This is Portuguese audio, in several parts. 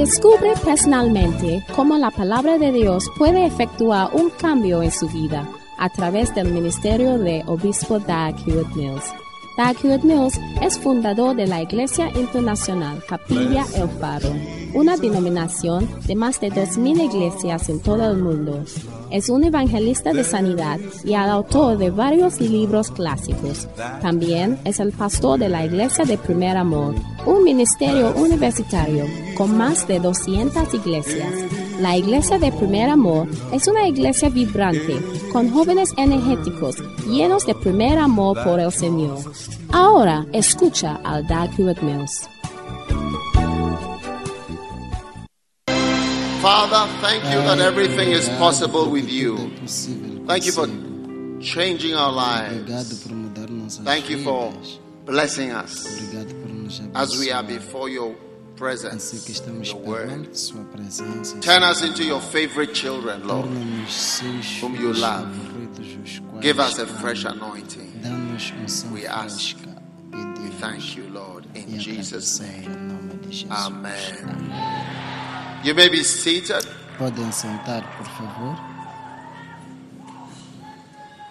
Descubre personalmente cómo la palabra de Dios puede efectuar un cambio en su vida a través del ministerio de Obispo Dag Hewitt Mills. Dag Hewitt Mills es fundador de la Iglesia Internacional Capilla El Faro, una denominación de más de 2.000 iglesias en todo el mundo. Es un evangelista de sanidad y el autor de varios libros clásicos. También es el pastor de la Iglesia de Primer Amor, un ministerio universitario con más de 200 iglesias. La Iglesia de Primer Amor es una iglesia vibrante, con jóvenes energéticos, llenos de primer amor por el Señor. Ahora escucha al Dag Hewitt Mills. Father, thank you that everything is possible with you. Thank you for changing our lives. Thank you for blessing us as we are before your Assim que presence, estamos your word. perante Sua presença. Turn us into your favorite children, Lord. Torna-nos seus whom you filhos love. favoritos, os quais Give us a fresh anointing. Dá-nos um unção We ask. fresca. We Pedimos thank you, Lord, e in Jesus' agradecemos name. em nome de Jesus. Amen. You may be seated. Podem sentar, por favor.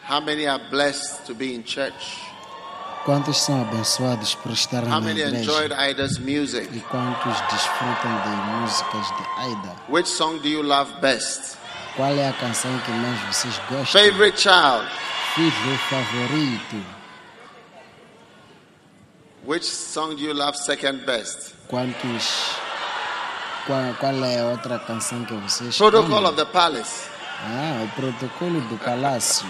How many are blessed to be in church? Quantos são abençoados por estar How na igreja? E quantos desfrutam de músicas de Aida? Which song do you love best? Qual é a canção que mais vocês gostam? Favorite child? Filho favorito. Which song do you love second best? Quantos. Qual, qual é a outra canção que vocês Protocol of the Palace. Ah, o protocolo do palácio.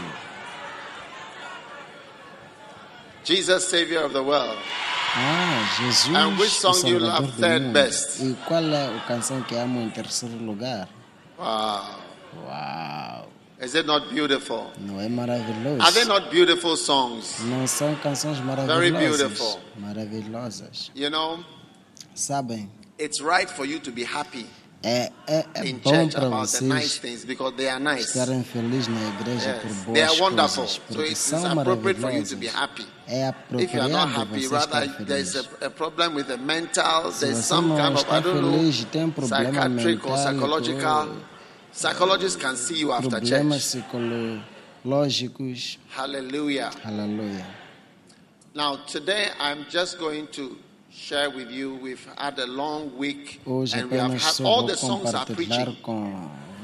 Jesus, Savior of the world. Ah, Jesus. And which song do you love third best? E qual é a canção que amam em terceiro lugar? Wow. Uau! Is it not beautiful? Não é maravilhoso? Are they not beautiful songs? Não são canções maravilhosas? Very beautiful. Maravilhosas. You know, Sabem, it's right for you to be happy é, é, é in bom para about the nice things because they are nice. estarem felizes na igreja Yes. por They boas are wonderful. coisas, So porque it's são appropriate for you to be happy. If you are not happy, rather there's a, a problem with the mental, there's some kind of, I don't know, um psychiatric or psychological. Psychologists can see you after church. psicológicos. Hallelujah. Now, today I'm just going to share with you. We've had a long week Hoje and we have had all the songs are preaching.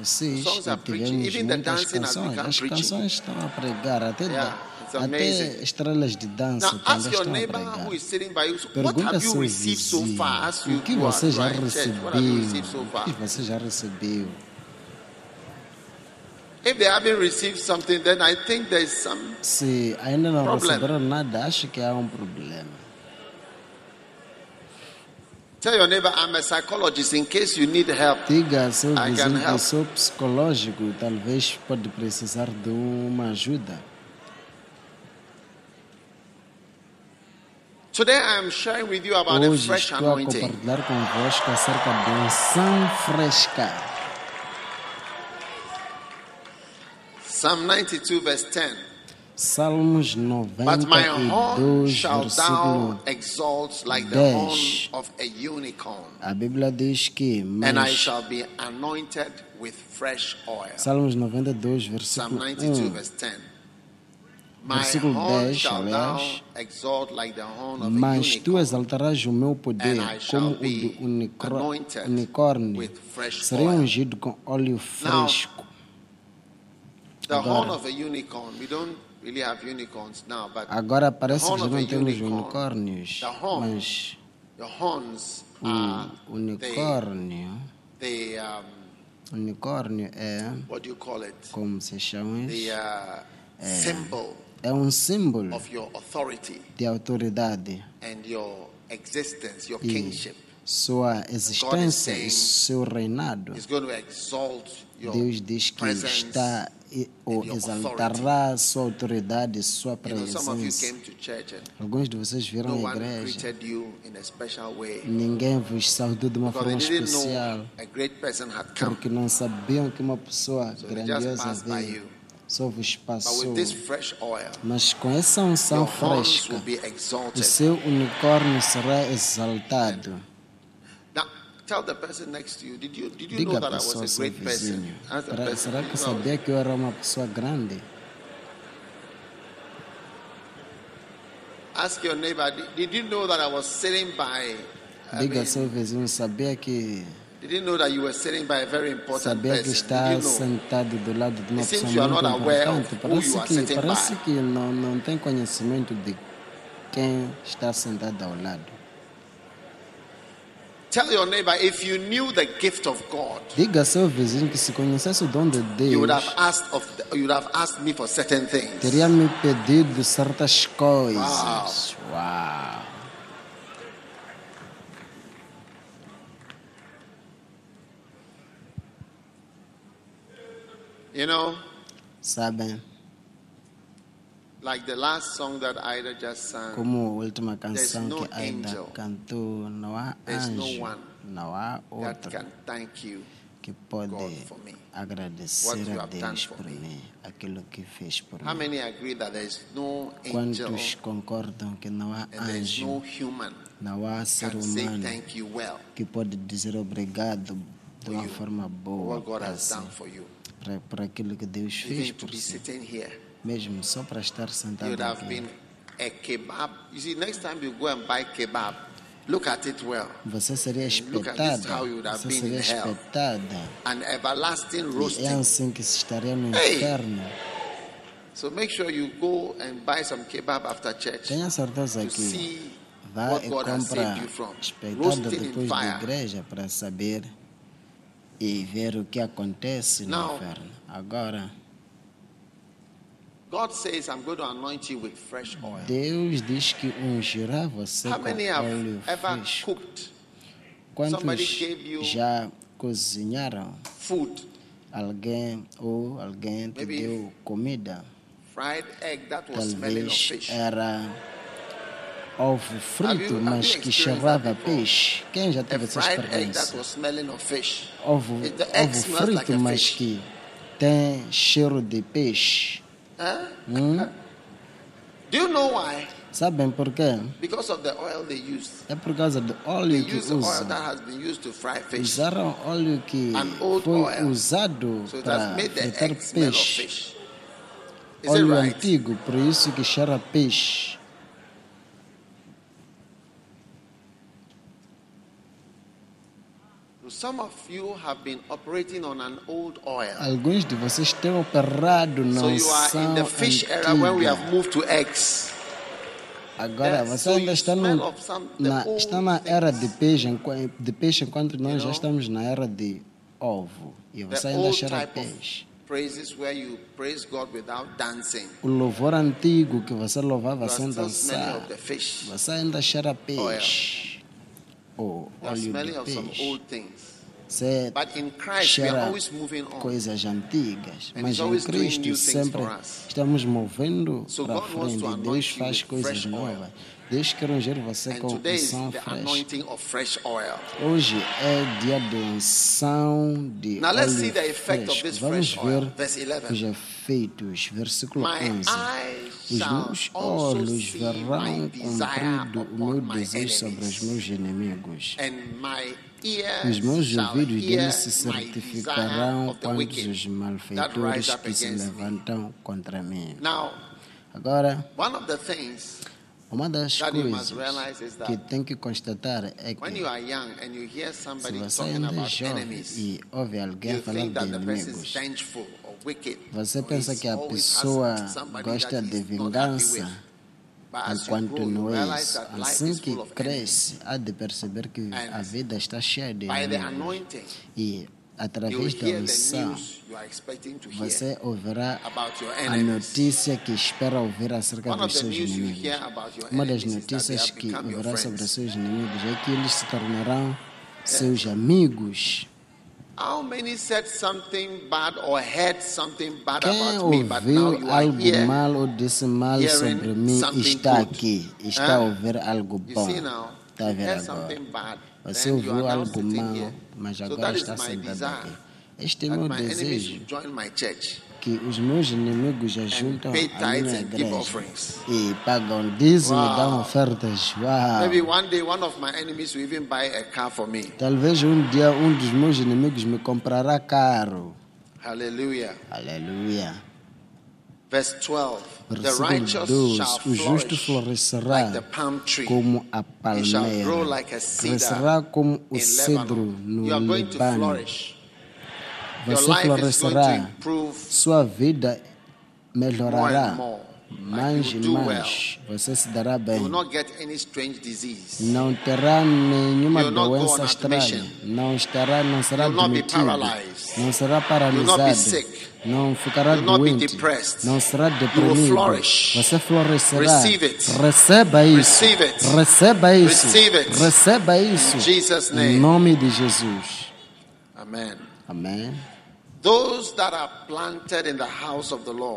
vocês. Songs are preaching. Even the dancing has canções. become As preaching. canções estão a pregar. Até, Yeah, até estrelas de dança Now, também estão a pregar. what Pergunta seu received so vizinho, far? O que você já right recebeu? so O que você já recebeu? If they haven't received something, then I think there's some. Se ainda não Problem. receberam nada, acho que há um problema. Tell your neighbor, I'm a psychologist in case you need help. Diga seu I can vizinho help. sou psicológico, talvez pode precisar de uma ajuda. Today I am sharing with you about a Hoje estou a compartilhar convosco acerca de unção fresca. Psalm 92, verse 10. Salmos But my horn 92, shall thou versículo exalt like the horn 10. of a Bíblia diz que and I mas, shall be anointed with fresh oil. Salmos 92, Psalm versículo 92, 1. Verse 10. My Versículo horn 10, shall thou aliás. exalt like the horn of a Mas tu unicorn, exaltarás o meu poder como o do unicórnio. with fresh Serei ungido com óleo fresco. The Agora. horn of a unicorn. We don't really have unicorns now, but Agora parece que já não temos unicórnios. Mas o unicórnio, the unicórnio é, what do you call it? como se chama isso? uh, symbol É um símbolo of your authority de autoridade. and your existence, your E kingship. sua existência e seu reinado. It's going to exalt your Deus diz que está e- ou exaltará sua autoridade, sua of you presença. came to church and Alguns de vocês viram a one igreja. greeted you in a special way Ninguém vos saudou de uma forma especial. Porque não sabiam que uma pessoa grandiosa veio. This fresh oil, Mas com essa unção fresca, o seu unicórnio será exaltado. Now, Tell the person next to you, did you, did you know Diga that a I was pessoa a seu great person? vizinho. "Será- que sabia que eu era uma pessoa grande? Ask your neighbor, "Did- you know that I was sitting by, Diga ao seu vizinho, sabia que sabia que está sentado do lado de uma It pessoa muito importante. Parece que, parece que não, não tem conhecimento de quem está sentado ao lado. Tell your neighbor, if you knew the gift of God, Diga ao seu vizinho que se conhecesse o dom de you would have Deus, asked of the, you would have asked me for certain things. teria me pedido certas coisas. Uau! You know, Sabem, like the last song that Ida just sang. como a última canção no que angel. cantou, não há There's no anjo, one não há that outro can thank you. que pode God for me. agradecer What you a have done Deus for por me. mim, aquilo que fez por How mim. many agree that there is no angel Quantos concordam que não há and there is no anjo, human não há ser can say humano thank you well que pode dizer obrigado de uma forma for boa what God para, has si, done for you? Para, para aquilo que Deus fez por si, mesmo só para estar sentado have aqui. been a kebab. You see, next time you go and buy kebab, look at it well. Você seria Look at this, espetada, how you would have você seria espetada. An everlasting E é roasting. assim que se estaria no Hey! inferno. So make sure you go and buy some kebab after church Tenha certeza to que see vá what e God has compra saved you from. espetada Roasting depois da igreja para saber e ver o que acontece no Now- inferno. Agora, God says, I'm going to anoint you with fresh oil. Deus diz que ungirá você How com many have óleo ever fresco. cooked Quantos somebody gave you- já cozinharam? food, Alguém ou alguém te Maybe deu comida? fried egg that was smelling of Talvez fish? era ovo frito, mas que cheirava peixe. Quem já teve essa experiência? Ovo, ovo frito, mas que tem cheiro de peixe. Hum? Do you know why? Sabem por quê? Because of the oil they used. É por causa do óleo que usam. that has been used to fry fish. Usaram óleo que foi usado para fritar peixe. Óleo antigo, por isso que cheira peixe. Some of you have been operating on an old oil. Alguns de vocês têm operado na So you are in unção the fish era when we antiga. have moved to eggs. Agora você ainda está, no, na, está na era de peixe, de peixe enquanto nós já know? estamos na era de ovo. E você The ainda cheira peixe. praises where you praise God without dancing. O louvor antigo que você louvava sem dançar. Você ainda cheira peixe. Ou are óleo de some peixe. old things. Você But in Christ, we are cheira always moving on. coisas antigas. Mas em Cristo sempre estamos movendo So para frente. Deus faz coisas novas. Deus quer ungir você com today is unção fresca. anointing of fresh oil. Hoje é dia de unção de Now let's see óleo the effect of fresco. this Vamos fresh oil. ver Verse 11. os efeitos. Versículo My 11. Os meus olhos verão cumprido o meu desejo sobre os meus inimigos. Os meus ouvidos deles se certificarão quanto wicked os malfeitores que se levantam contra mim. Agora, uma das coisas que tem que constatar é que se você ainda é jovem e ouve alguém falar de inimigos. Você pensa que a pessoa gosta de vingança, enquanto não é isso. Assim que cresce, há de perceber que a vida está cheia de inimigos. E através da unção, hear você ouvirá a notícia que espera ouvir acerca dos seus inimigos. Uma das notícias que ouvirá sobre seus inimigos é que eles se tornarão seus amigos. Quem ouviu algo mal ou disse mal sobre mim something está good. aqui, está a ouvir algo bom. Está a ver heard agora. something bad, Você ouviu algo mal, here. mas agora está sentado aqui. Este é meu desejo, que os meus inimigos ajuntam a minha igreja e pagam dízimo e dão Wow. ofertas. Uau! Maybe one day one of my enemies will even buy a car for me. Talvez um dia um dos meus inimigos me comprará carro. Hallelujah. Aleluia. Verse 12. The Versículo righteous 12. shall O justo florescerá like the palm tree. como a palmeira. Crescerá como o cedro no You are going to Líbano. Você florescerá. Sua vida melhorará. Mais e mais. Você se dará bem. Não terá nenhuma doença estranha. Não estará, não será demitido. Não será paralisado. Não ficará doente. Não será deprimido. Você florescerá. Receba isso. Receba isso. Receba isso. Em nome de Jesus. Amen. Amém.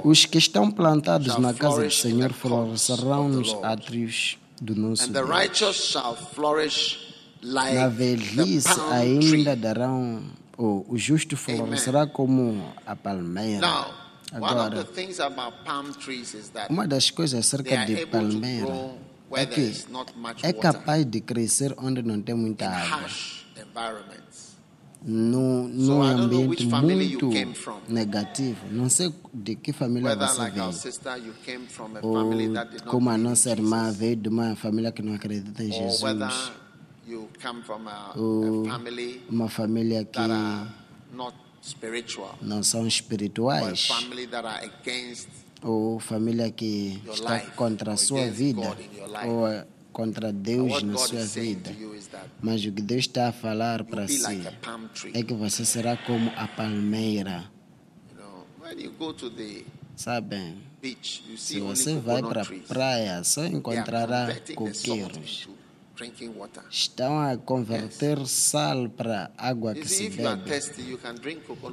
Os que estão plantados na casa do Senhor florescerão of the nos Lord. átrios do nosso and the Deus. righteous shall flourish like Na the velhice ainda tree. darão, ou o justo florescerá como a palmeira. Now, one of the Agora, things about palm trees is that uma das coisas acerca de palmeira é que is not much é capaz de crescer onde não tem muita água. Environments. Num, ambiente muito negativo. Não sei de que família você veio. sister, you came from a Ou como a nossa irmã Jesus. veio de uma família que não acredita em Jesus. you come from a, Ou uma família que não são espirituais. ou família que está contra a sua vida ou é contra Deus na sua vida. Mas o que Deus está a falar para si é que você será como a palmeira, sabem? Se você vai para a praia, só encontrará coqueiros. Estão a converter sal para água que se bebe.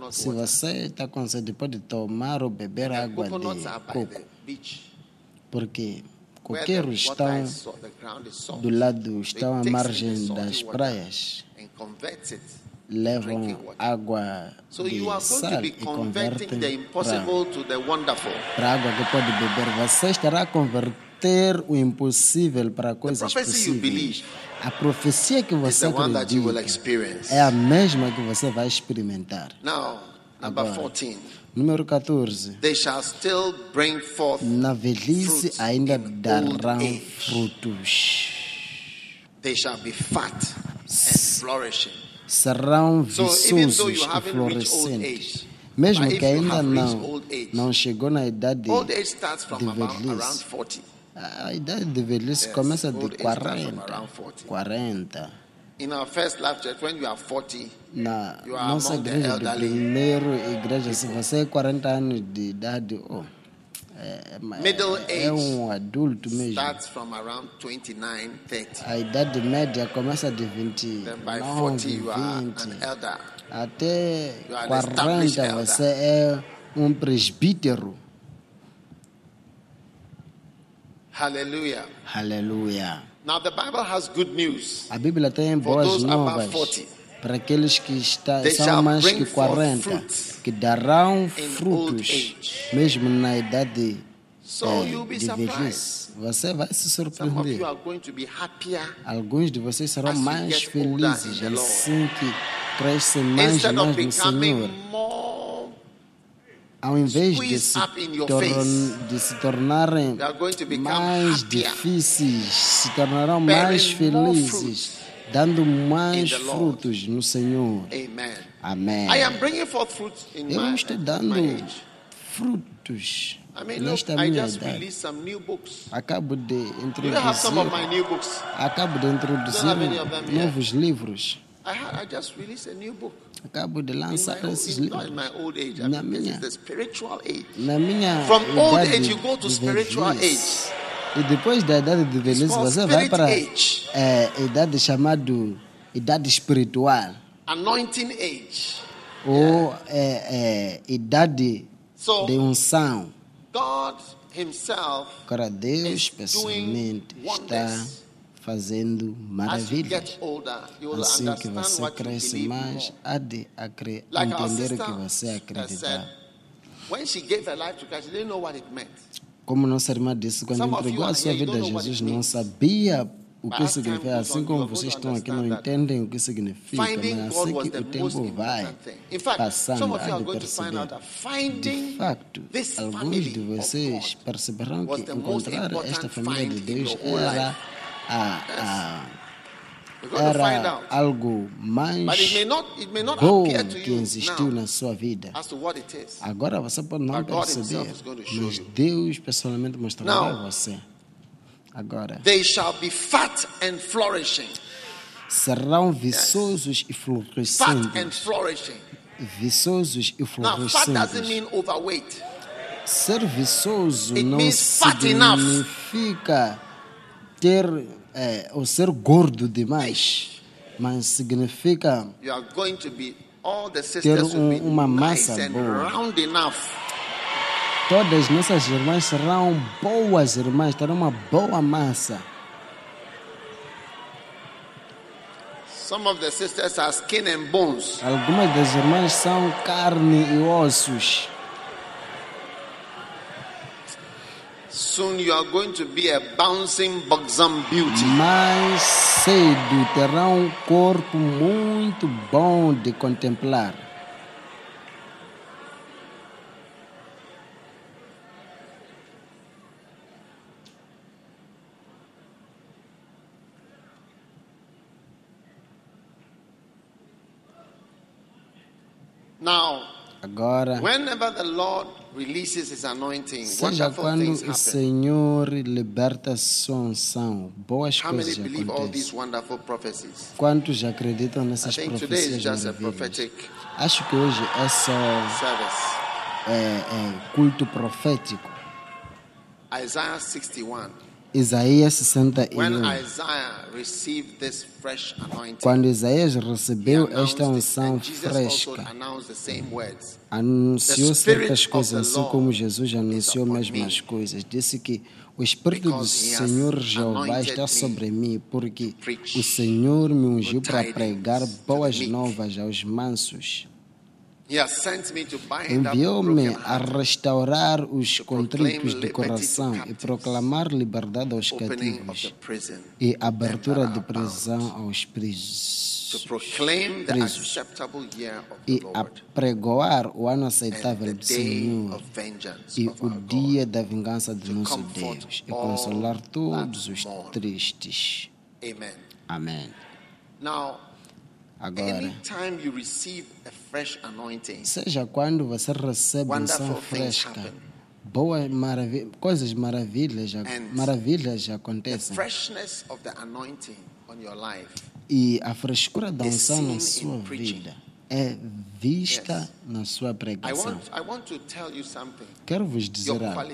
Se você está com sede, pode tomar ou beber água de coco, porque Water estão do lado, estão à margem das praias. Levam água So de you are going to sal be e converting convertem the para impossible to the wonderful. para água que pode beber. Você estará a converter o impossível para coisas possíveis. A profecia que você acredita é a mesma que você vai experimentar. Now, number Agora. 14. Número 14. They shall still bring forth, Na velhice ainda darão frutos. they shall be fat and flourishing. Serão viçosos you e florescentes. Mesmo que ainda não, não chegou na idade old age starts from de velhice. around 40. A idade de velhice começa de age starts from 40. around 40. 40. In our first life church, when you are 40, Na You are nossa among the igreja elderly primeiro igreja, se você é 40 anos de idade, oh, é, é- Middle é age um adulto mesmo. starts from around 29, 30. A idade média começa de Then by 40, 29, you are 20. an elder. Até You are an established 40 elder. você é um presbítero. Hallelujah. Aleluia. Now, the Bible has good news. A Bíblia tem boas novas 40. para aqueles que está, são mais que forth 40, fruits que darão frutos, mesmo na idade So be de velhice. Você vai se surpreender. Alguns de vocês serão mais older felizes assim que crescem mais instead mais no Senhor. Ao invés de se, de se tornarem mais difíceis, se tornarão mais felizes, dando mais frutos no Senhor. Amém. I am bringing forth fruits in Eu estou dando frutos nesta minha just idade. released some new books. Acabo de introduzir, acabo de introduzir novos livros. I, had, I just released a new book. Acabo de lançar esses in, not in livros. my old age. I Na minha- is the spiritual age. Na minha From old age, you go to spiritual velhice. E depois da idade de velhice, você vai para age. é, idade chamada idade espiritual. Anointing age. Ou é, é, idade So, de unção. God Himself, Agora, Deus is pessoalmente doing está wonders. Fazendo maravilhas. Assim que você cresce mais, há de entender o que você acreditar. said, when she gave her life to Christ, she didn't know what it meant. Como nossa irmã disse, quando entregou a sua vida a Jesus, não sabia o que significa. Assim como vocês estão aqui, não entendem o que significa, mas God assim que o tempo vai passando, há de perceber. De facto, alguns de vocês perceberão que encontrar esta família de Deus era. A, You're a, find era algo mais bom que existiu na sua vida. Agora você pode não perceber, mas. Deus pessoalmente mostrará a você. Agora, They shall be fat and flourishing. serão viçosos e Fat and florescentes. flourishing. Viçosos e Now, fat doesn't florescentes. mean overweight. Ser viçoso It não means fat enough. significa ter é, ou ser gordo demais, mas significa sisters um- uma massa boa. todas nossas irmãs serão boas irmãs, terão uma boa massa. Algumas das irmãs são carne e ossos. Soon you are going to be a bouncing buxom beauty. Mais cedo terão um corpo muito bom de contemplar. Now, Agora, whenever the Lord seja wonderful quando things o. Senhor liberta sua unção, boas How many coisas believe all these acontecem. wonderful prophecies? Quantos acreditam nessas profecias Acho que hoje é só service. é, é, culto profético. Isaiah 61. Isaías When 61. Isaiah received this fresh anointing, Quando Isaías recebeu esta unção fresca, anunciou certas coisas, assim como Jesus anunciou mesmas me. coisas. Disse que o Espírito do Senhor Jeová está sobre mim, porque o Senhor me ungiu para pregar boas novas aos mansos. Enviou-me a restaurar os contritos de coração e proclamar liberdade aos cativos e abertura de prisão aos presos. E the a Lord pregoar o ano aceitável do Senhor e o dia da vingança do nosso Deus e consolar todos os tristes. Amém. Agora, fresh anointing, seja quando você recebe unção fresca, happen. boas maravilhas, coisas maravilhas, maravilhas acontecem. freshness of the anointing on your life E a frescura da unção na sua vida é vista Yes. na sua I pregação. want, I want to tell you something. Quero vos dizer algo.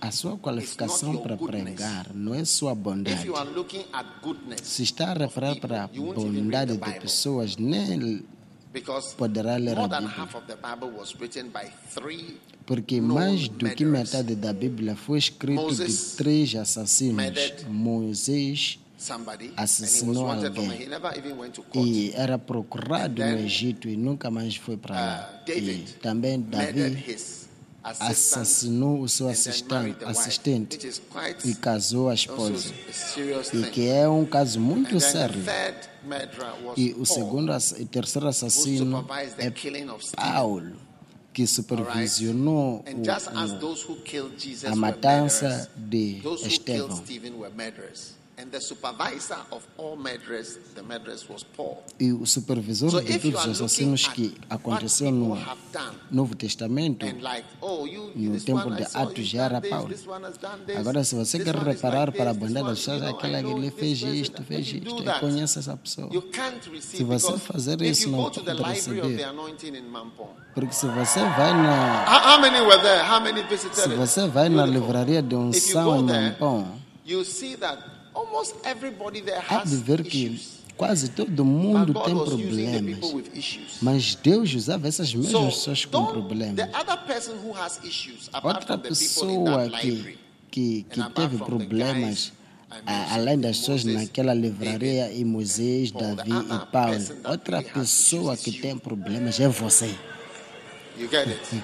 A sua qualificação para pregar não é sua if bondade. you are looking at goodness, Se está a referir para a bondade de pessoas, nem poderá ler a more than Bíblia. half of the Bible was written by three Porque mais do que metade da Bíblia foi escrito de três assassinos. Moisés assassinou alguém. he never even went to court. e era procurado no Egito e nunca mais foi para lá. Uh, David e também Davi assassinou o seu assistente, assistente e casou a esposa. E que é um caso muito sério. E o segundo e terceiro assassino é killing of Stephen. Paulo, que supervisionou o- a matança de Estevão. Stephen were murderers. And the supervisor of all murderers, the murderers was Paul. E o supervisor So de todos os at que aconteceu no Novo Testamento, and like, oh, you, no tempo de Atos já era Paulo. Agora, se você quer reparar para a bondade das pessoas, aquela que ele fez isto, fez isto, that, conheço essa pessoa. You can't receive Se você fazer isso, não pode receber. Porque se você vai na, how, how many were there? How many visited se você vai na livraria de unção go em there, Há de ver que quase todo mundo tem problemas. Mas Deus usava essas mesmas pessoas com problemas. Outra pessoa que, que, que teve problemas, além das pessoas naquela livraria, e Moisés, Davi e Paulo, outra pessoa que tem problemas é você.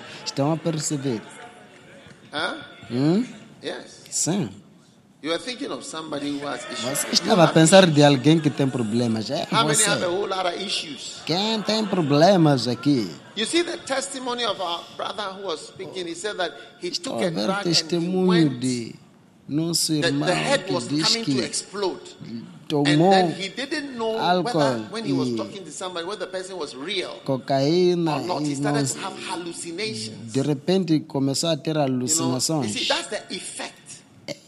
Estão a perceber? Hum? Sim. Você You estava a pensar de alguém que tem problemas. É How many have a você. whole lot of issues? Quem tem problemas aqui? You see the testimony of our brother who was speaking. He said that he Estou took a ver he testemunho went. de nosso The, irmão the head que was diz coming to que tomou then he didn't know álcool whether when he was e- talking to somebody whether the person was real cocaína or not. He e started não, to have hallucinations. de repente começou a ter You know, you alucinações.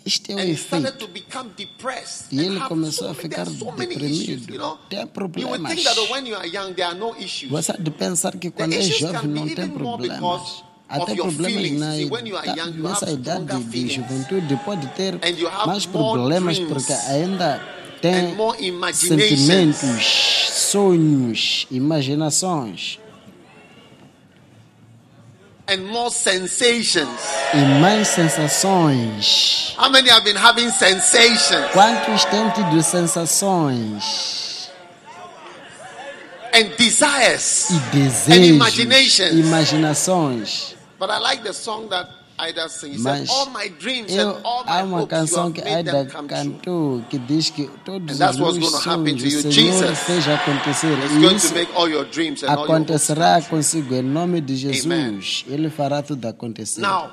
Este é o efeito. to become depressed. E ele começou a ficar deprimido. Tem problemas. think that when you are young, there are no issues. Você há de pensar que quando é jovem não tem problemas. Até problemas na See, when you are idade, young, you nessa have idade de juventude pode ter And you have mais more problemas porque ainda tem And more imaginations. sentimentos, sonhos, imaginações and more sensations. e mais sensações. How many have been having sensations Quantos têm tido sensações and desires e and desejos, imaginations? imaginações? But I like the song that Mas said, All my dreams eu and all my há uma canção que Aida cantou que diz que todos os what's meus sonhos to you. o Senhor Jesus fez acontecer. E going isso to make all your dreams and all your hopes. acontecerá consigo em nome de Jesus. Ele fará tudo acontecer. Now,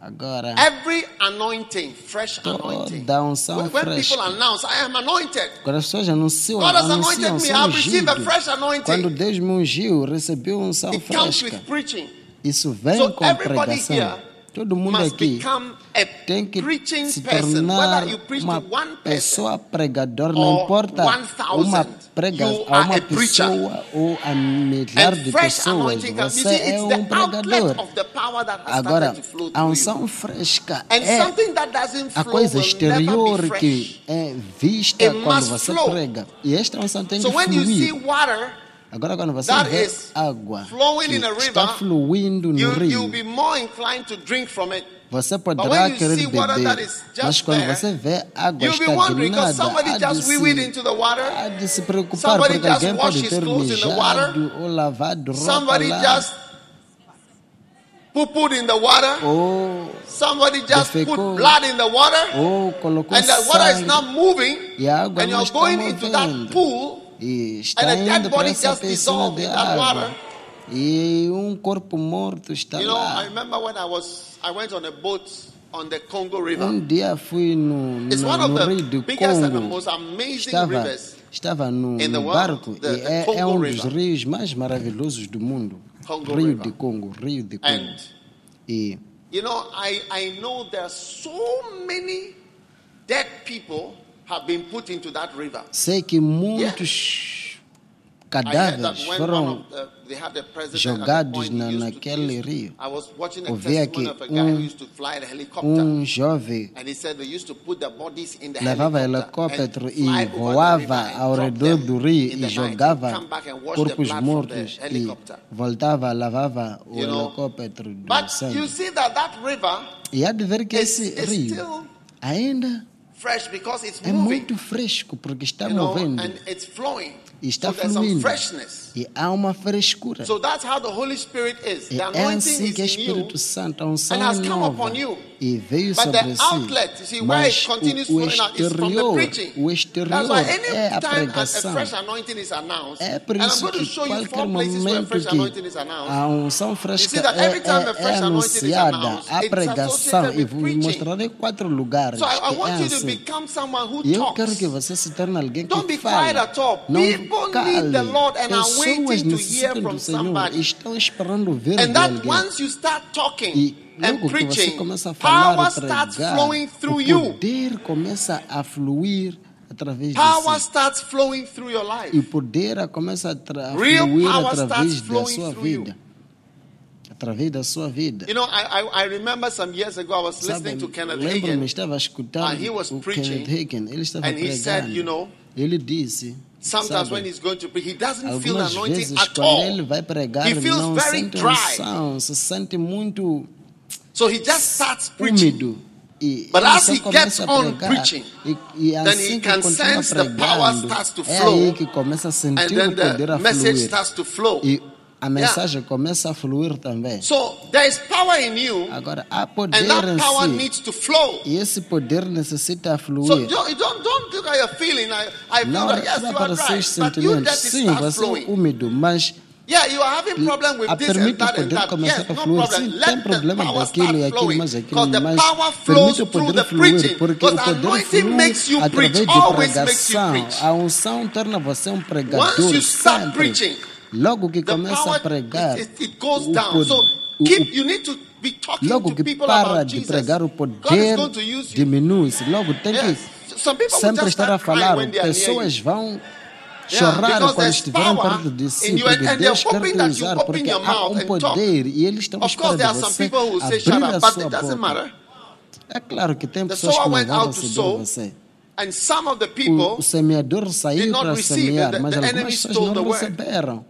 Agora, every anointing, fresh anointing. toda unção When, when people fresca. announce, I am anointed. Quando as pessoas anunciam, God has anunciam anointed me. ungido. fresh anointing. Quando Deus me ungiu, recebeu unção It comes fresca. Isso vem So com pregação. here Todo mundo aqui tem que se tornar uma to one person pessoa pregadora, or não importa 1,000, uma prega a uma pessoa ou a milhar de pessoas, você see, é it's um pregador. Agora, a unção fresca é a coisa exterior que é vista quando você prega. E esta unção tem So que when you see fluir. Water, Agora, quando você that vê is água flowing que in a está river, fluindo no you, rio, you'll be more inclined to drink from it. Você when poderá you querer see water that beber, is just mas quando there, você vê água You'll be wondering because estagnada, somebody há de, just wee weed se, into the water. há de se preocupar Somebody porque just alguém washed pode his ter clothes in the mijado ou lavado roupa Somebody lá, just poo-pooed in the water. ou, Somebody just put defecou. blood in the water. ou colocou And the water is sangue not moving. e a água And não you're está going into that movendo pool. E está and indo para body essa just piscina dissolved de in that água water. e um corpo morto está You know, I lá. remember when I was, I went on a boat on the Congo River. Um dia fui no, It's no, one of no the rio do biggest and the Congo. most amazing Estava, rivers estava no, in the no world, barco the- e é, é um dos rios mais maravilhosos do mundo. Congo rio River. de Congo, Rio de Congo. And E You know, I, I know there are so many dead people have been put into that river. sei que muitos cadáveres foram jogados na- naquele rio. I was watching a Ouvi testimony aqui of a guy who um- used to fly the helicopter. um jovem And he said they used to put the bodies in the levava helicóptero e voava ao redor do rio e jogava corpos mortos e voltava, lavava o helicóptero do But you sangue. see that that river E há de ver que esse rio still ainda é moving. muito fresco porque está you know, movendo and it's flowing. E está so fluindo e há uma frescura. So that's how the Holy Spirit is. E The é assim que you, Espírito Santo, a unção é nova e veio But sobre the si. outlet, you see, where Mas it continues o, o exterior, preaching. o exterior é a any time a, a pregação. fresh anointing is announced, É por isso que qualquer momento fresh anointing is que a unção fresca é, é- é anunciada, a pregação, e preaching. mostrarei quatro lugares So que é want you to assim. become someone who E eu quero que você se torne alguém Don't be que quiet fala. at all. Não People cale. need the Lord and are waiting to hear from somebody. e estão esperando ouvir And that once you start talking E logo que você começa a falar power e starts pregar, flowing through o you. poder começa a fluir através Power si. starts flowing through your life. E o poder começa a, fluir power através starts da flowing sua through you. vida. Através da sua vida. You know, I, I, I remember some years ago I was Sabe, listening to Kenneth Hagin, estava escutando and he was preaching, Kenneth Hagin. Ele estava and he said, you know, ele disse, sometimes sabe, when he's going to preach, he doesn't feel algumas anointing vezes at quando ele all. vai pregar, He feels não very sente dry. unção, se sente muito So he just starts preaching. E But as he gets on preaching, e, e then assim he que can sense the power pregando, starts to é flow, aí que começa a And sentir o then poder the a message fluir. starts to flow. E a mensagem começa a fluir também. So there is power in you, Agora, há poder and that power si. needs to flow. E esse poder necessita So fluir. don't, don't, don't look at your feeling. I, I Não that, yes, para are seus sentimentos. Sim, você é úmido, mas Yeah, you are having problem with a this and permite poder that. começar Yes, a fluir. Sim, Let tem the problema power daquilo e aquilo, mas aquilo, Because the mas power flows permite o through poder the fluir, preaching. porque Because o poder anointing flui makes you através preach. de Always makes you pregação. preach. A unção torna você um Once pregador you start sempre. Logo que começa a pregar, it, goes o down. pod- So o- keep. o- You need to be talking logo que people para de pregar o poder diminui-se. Logo tem que sempre estar a falar. Pessoas vão chorar quando power perto de si, porque Deus quer te usar, porque há um poder e eles estão à Of course, espera there are de você abrir "Shut a up," but sua it doesn't boca. matter. É claro que tem pessoas que não vão receber você. and some of the O, people o semeador saiu para semear, mas algumas pessoas não receberam.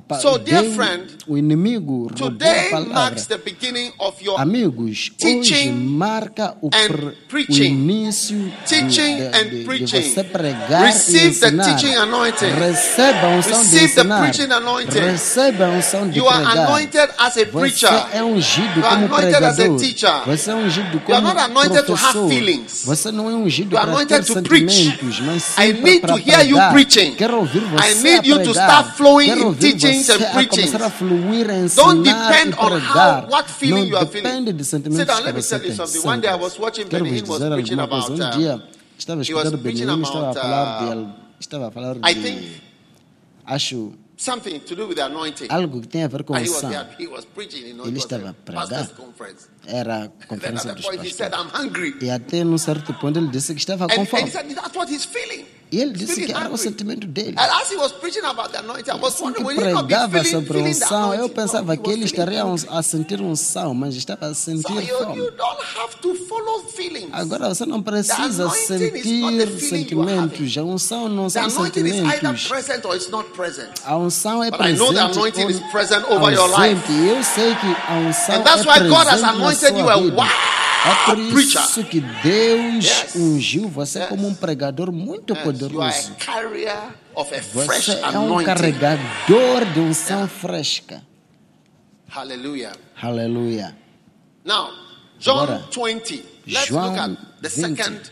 Pa- So, dear friend, o inimigo today marks the beginning of your Amigos, hoje teaching marca o, and pre- o início de- Teaching de, and de- de preaching. você pregar Receive e the teaching anointing. Receba a unção de Receive the ensinar. preaching anointing. Receba a unção de You are pregar. anointed as a Você preacher. é ungido You are como anointed as a pregador. teacher. Você é ungido You are como not anointed to have professor. feelings. Você não é ungido You are para anointed ter to preach. mas I need para to hear you pregar. preaching. Quero ouvir você I need you to start flowing in ouvir teachings você and a preachings. começar a fluir, a ensinar Don't depend e on pregar. how what feeling não you are depende feeling. de Sit sentimentos down, que let me você tell you tem. something. One day I was Sente-se. watching Quero Benny vos Hinn was dizer preaching alguma coisa. about, Um uh, dia estava he was escutando preaching Benjamin, estava a about, falar uh, de, estava a falar I de, think acho, something to do with the anointing. algo que tem a ver com And he was unção. there, he was preaching, you know, Ele it was estava a a pregar. pastor's conference. Era a And then at conferência the dos point he said, pastores. I'm hungry. E até num certo ponto ele disse que estava And, com and he fome. E ele disse que era o sentimento dele. Assim que pregava sobre unção, eu pensava que ele estaria a sentir unção, mas estava a sentir fome. don't have to follow feelings. Agora você não precisa sentir sentimentos. A unção não são sentimentos. A unção é presente anointing ou is present over your life. ausente. Eu sei que a unção And that's é why God has presente na anointed sua vida. É por isso que Deus ungiu você como um pregador muito are poderoso. a carrier of a fresh Você é um carregador de unção fresca. Hallelujah. Aleluia. Now, John Agora, 20. Let's look João at the 20. second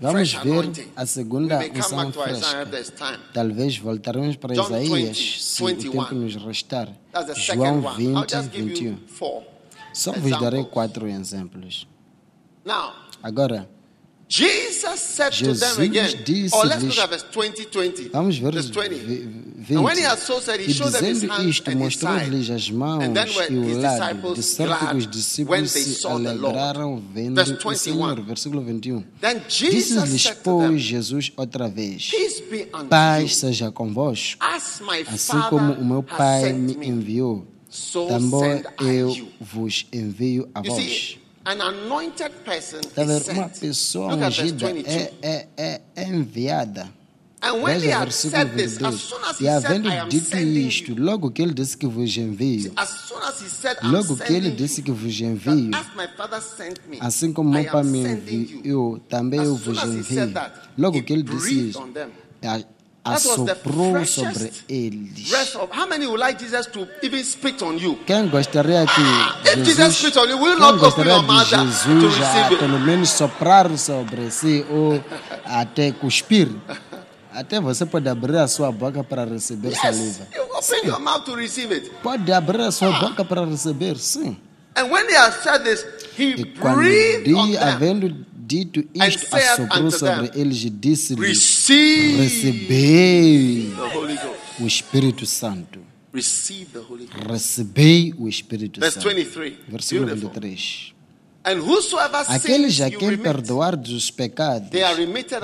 Vamos fresh ver anointing. a segunda unção fresca. Talvez voltaremos para John Isaías 20, se o 21. tempo nos restar. That's the João second one. I'll 20, just give 21. you four. Só vos darei quatro exemplos. Now, Agora, Jesus said to them Jesus again, disse or let's look at verse 20, 20. vamos ver verse os 20. vi- And when he 20. had so said, he E showed them his dizendo hands isto, and his side. mostrou-lhes as mãos And then were e o his disciples De que os glad when discípulos they se saw the Lord. vendo Verse o 21. Senhor. Versículo 21. Then Jesus Disse-lhes, said to pois, them, Jesus outra vez, Peace be unto paz you. seja convosco. As my Assim Father como o meu Pai sent me enviou, so também eu you. vos envio a vós. An anointed person a is? Uma pessoa ungida 22. é, é, é, é enviada. And when he Veja o had versículo said this, as 22. soon as he E said, havendo dito isto, you, logo que ele disse que vos envio, as soon as he said, I'm logo que ele disse que vos that envio, assim como meu Pai me enviou, também eu vos envio. Logo que ele disse breathed assoprou sobre eles. Breath of how many would like Jesus to even spit on you? Quem gostaria que Jesus quem gostaria de Jesus it. pelo menos soprar sobre si ou até cuspir? Até você pode abrir a sua boca para receber Yes, saliva. you open your mouth to receive it. Pode abrir a sua boca para receber, sim. And when they had said this, he E quando them. havendo dito isto, assoprou sobre eles e Receive Recebei o Espírito Santo. Recebei o Espírito Santo. 23. Versículo Beautiful. 23. And whosoever Aqueles a quem perdoardes os pecados,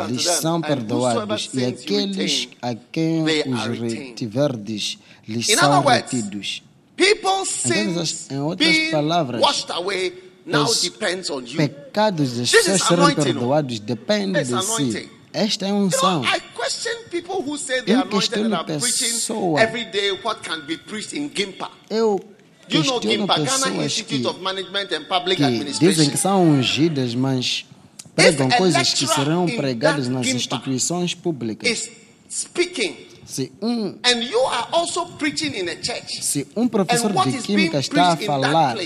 lhes são perdoados, e aqueles a quem os retiverdes, lhes são retidos. Sins em outras palavras, washed away now os depends on you. Pecados das pessoas serem anointing, perdoados depende de si. Esta é unção. I question people who say they Eu questiono are preaching pessoa. every day what can be preached in Gimpa. Eu You know questiono pessoas que, que dizem que são ungidas, mas pregam coisas que serão pregadas nas instituições públicas. Se um, and you are also preaching in a church, se um professor de química está a falar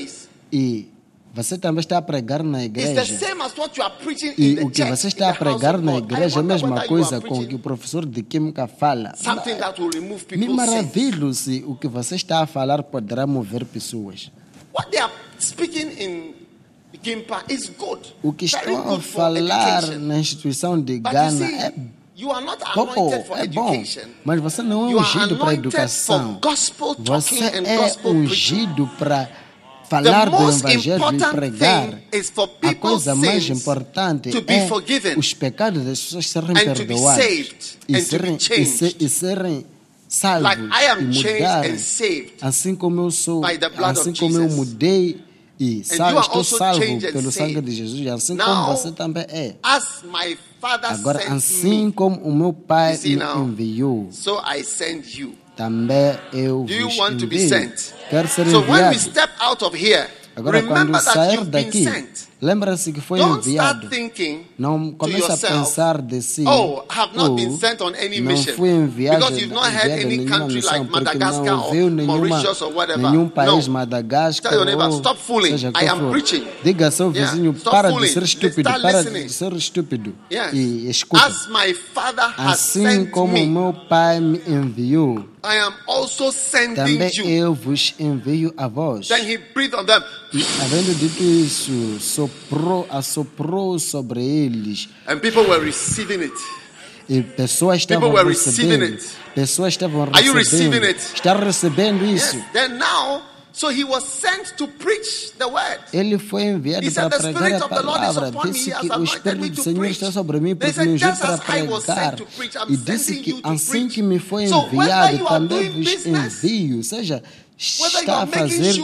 e você também está a pregar na it's the igreja same as what you are preaching in e o que você está a pregar na igreja é a mesma coisa com o que o professor de química fala. something that will remove Me maravilho se o que você está a falar poderá mover pessoas. What they are speaking in Gimpa is good. O que estão a falar na instituição de see, é you are not bom, anointed for é bom, education. mas você não é ungido para a educação. Você é ungido para The falar do most evangelho e important pregar. A coisa mais importante to be é forgiven os pecados das pessoas serem perdoados e serem, e, changed. se- e serem salvos Like I e am changed mudarem. and saved. Assim como eu sou, assim como eu mudei e estou salvo pelo sangue de Jesus, e assim como você também é. As my father Agora, assim me, como o meu pai me enviou, so I send you. também eu Do you vos want to be envio. sent? Quero ser So when we enviado. step out of here, Agora, quando sair daqui, sent. Lembra-se que foi Don't enviado. start thinking Não comece a pensar de si. oh, I have not "Oh, been sent on any não mission fui enviado, because you've not a any country like Madagascar não or nenhuma, Mauritius or whatever. nenhum país, No. Madagascar Tell your neighbor, ou "Stop fooling. seja I am for." preaching. Diga seu Yeah, vizinho, stop para fooling. de ser estúpido, Start para listening. de ser estúpido Yes. e escuta. As my father has Assim sent como me, meu pai me enviou, I am also sending também you. eu vos envio a vós. Then he breathed on them. E, havendo dito isso, soprou, assoprou sobre eles And people were receiving it. E pessoas estavam People were receiving recebendo. it. Pessoas estavam Are you recebendo. receiving it? Está recebendo isso. Yes. Then now, so he was sent to preach the word. Ele foi enviado para said, "The pregar a palavra. Disse que o Espírito do Senhor preach." está sobre mim porque me ungiu "Just para pregar. E disse que assim preach." que me foi enviado, também vos envio. Ou seja, está a fazer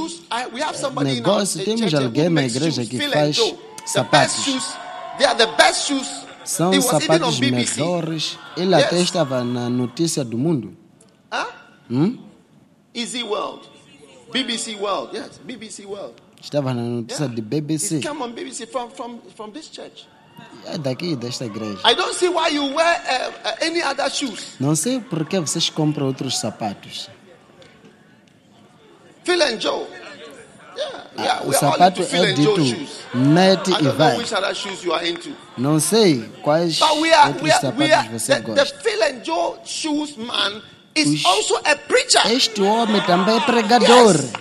negócio. Temos alguém na igreja que faz sapatos. best shoes, they are the best shoes. São sapatos melhores. Ele até estava na notícia do mundo. Hum? Easy World, BBC World, yes, BBC World. Estava na notícia Yeah. de BBC. It's come on BBC from from from this church. É daqui, desta igreja. I don't see why you wear uh, uh, any other shoes. Não sei por que vocês compram outros sapatos. Phil and Joe. Yeah, yeah, o we are all sapato into Phil é and Joe dito shoes. mete I e don't know vai. which other shoes you are into. Não sei quais But we are, outros we are, we sapatos are você the, the gosta. Phil and Joe shoes man is Os- also a preacher. Este homem também é pregador. Yes.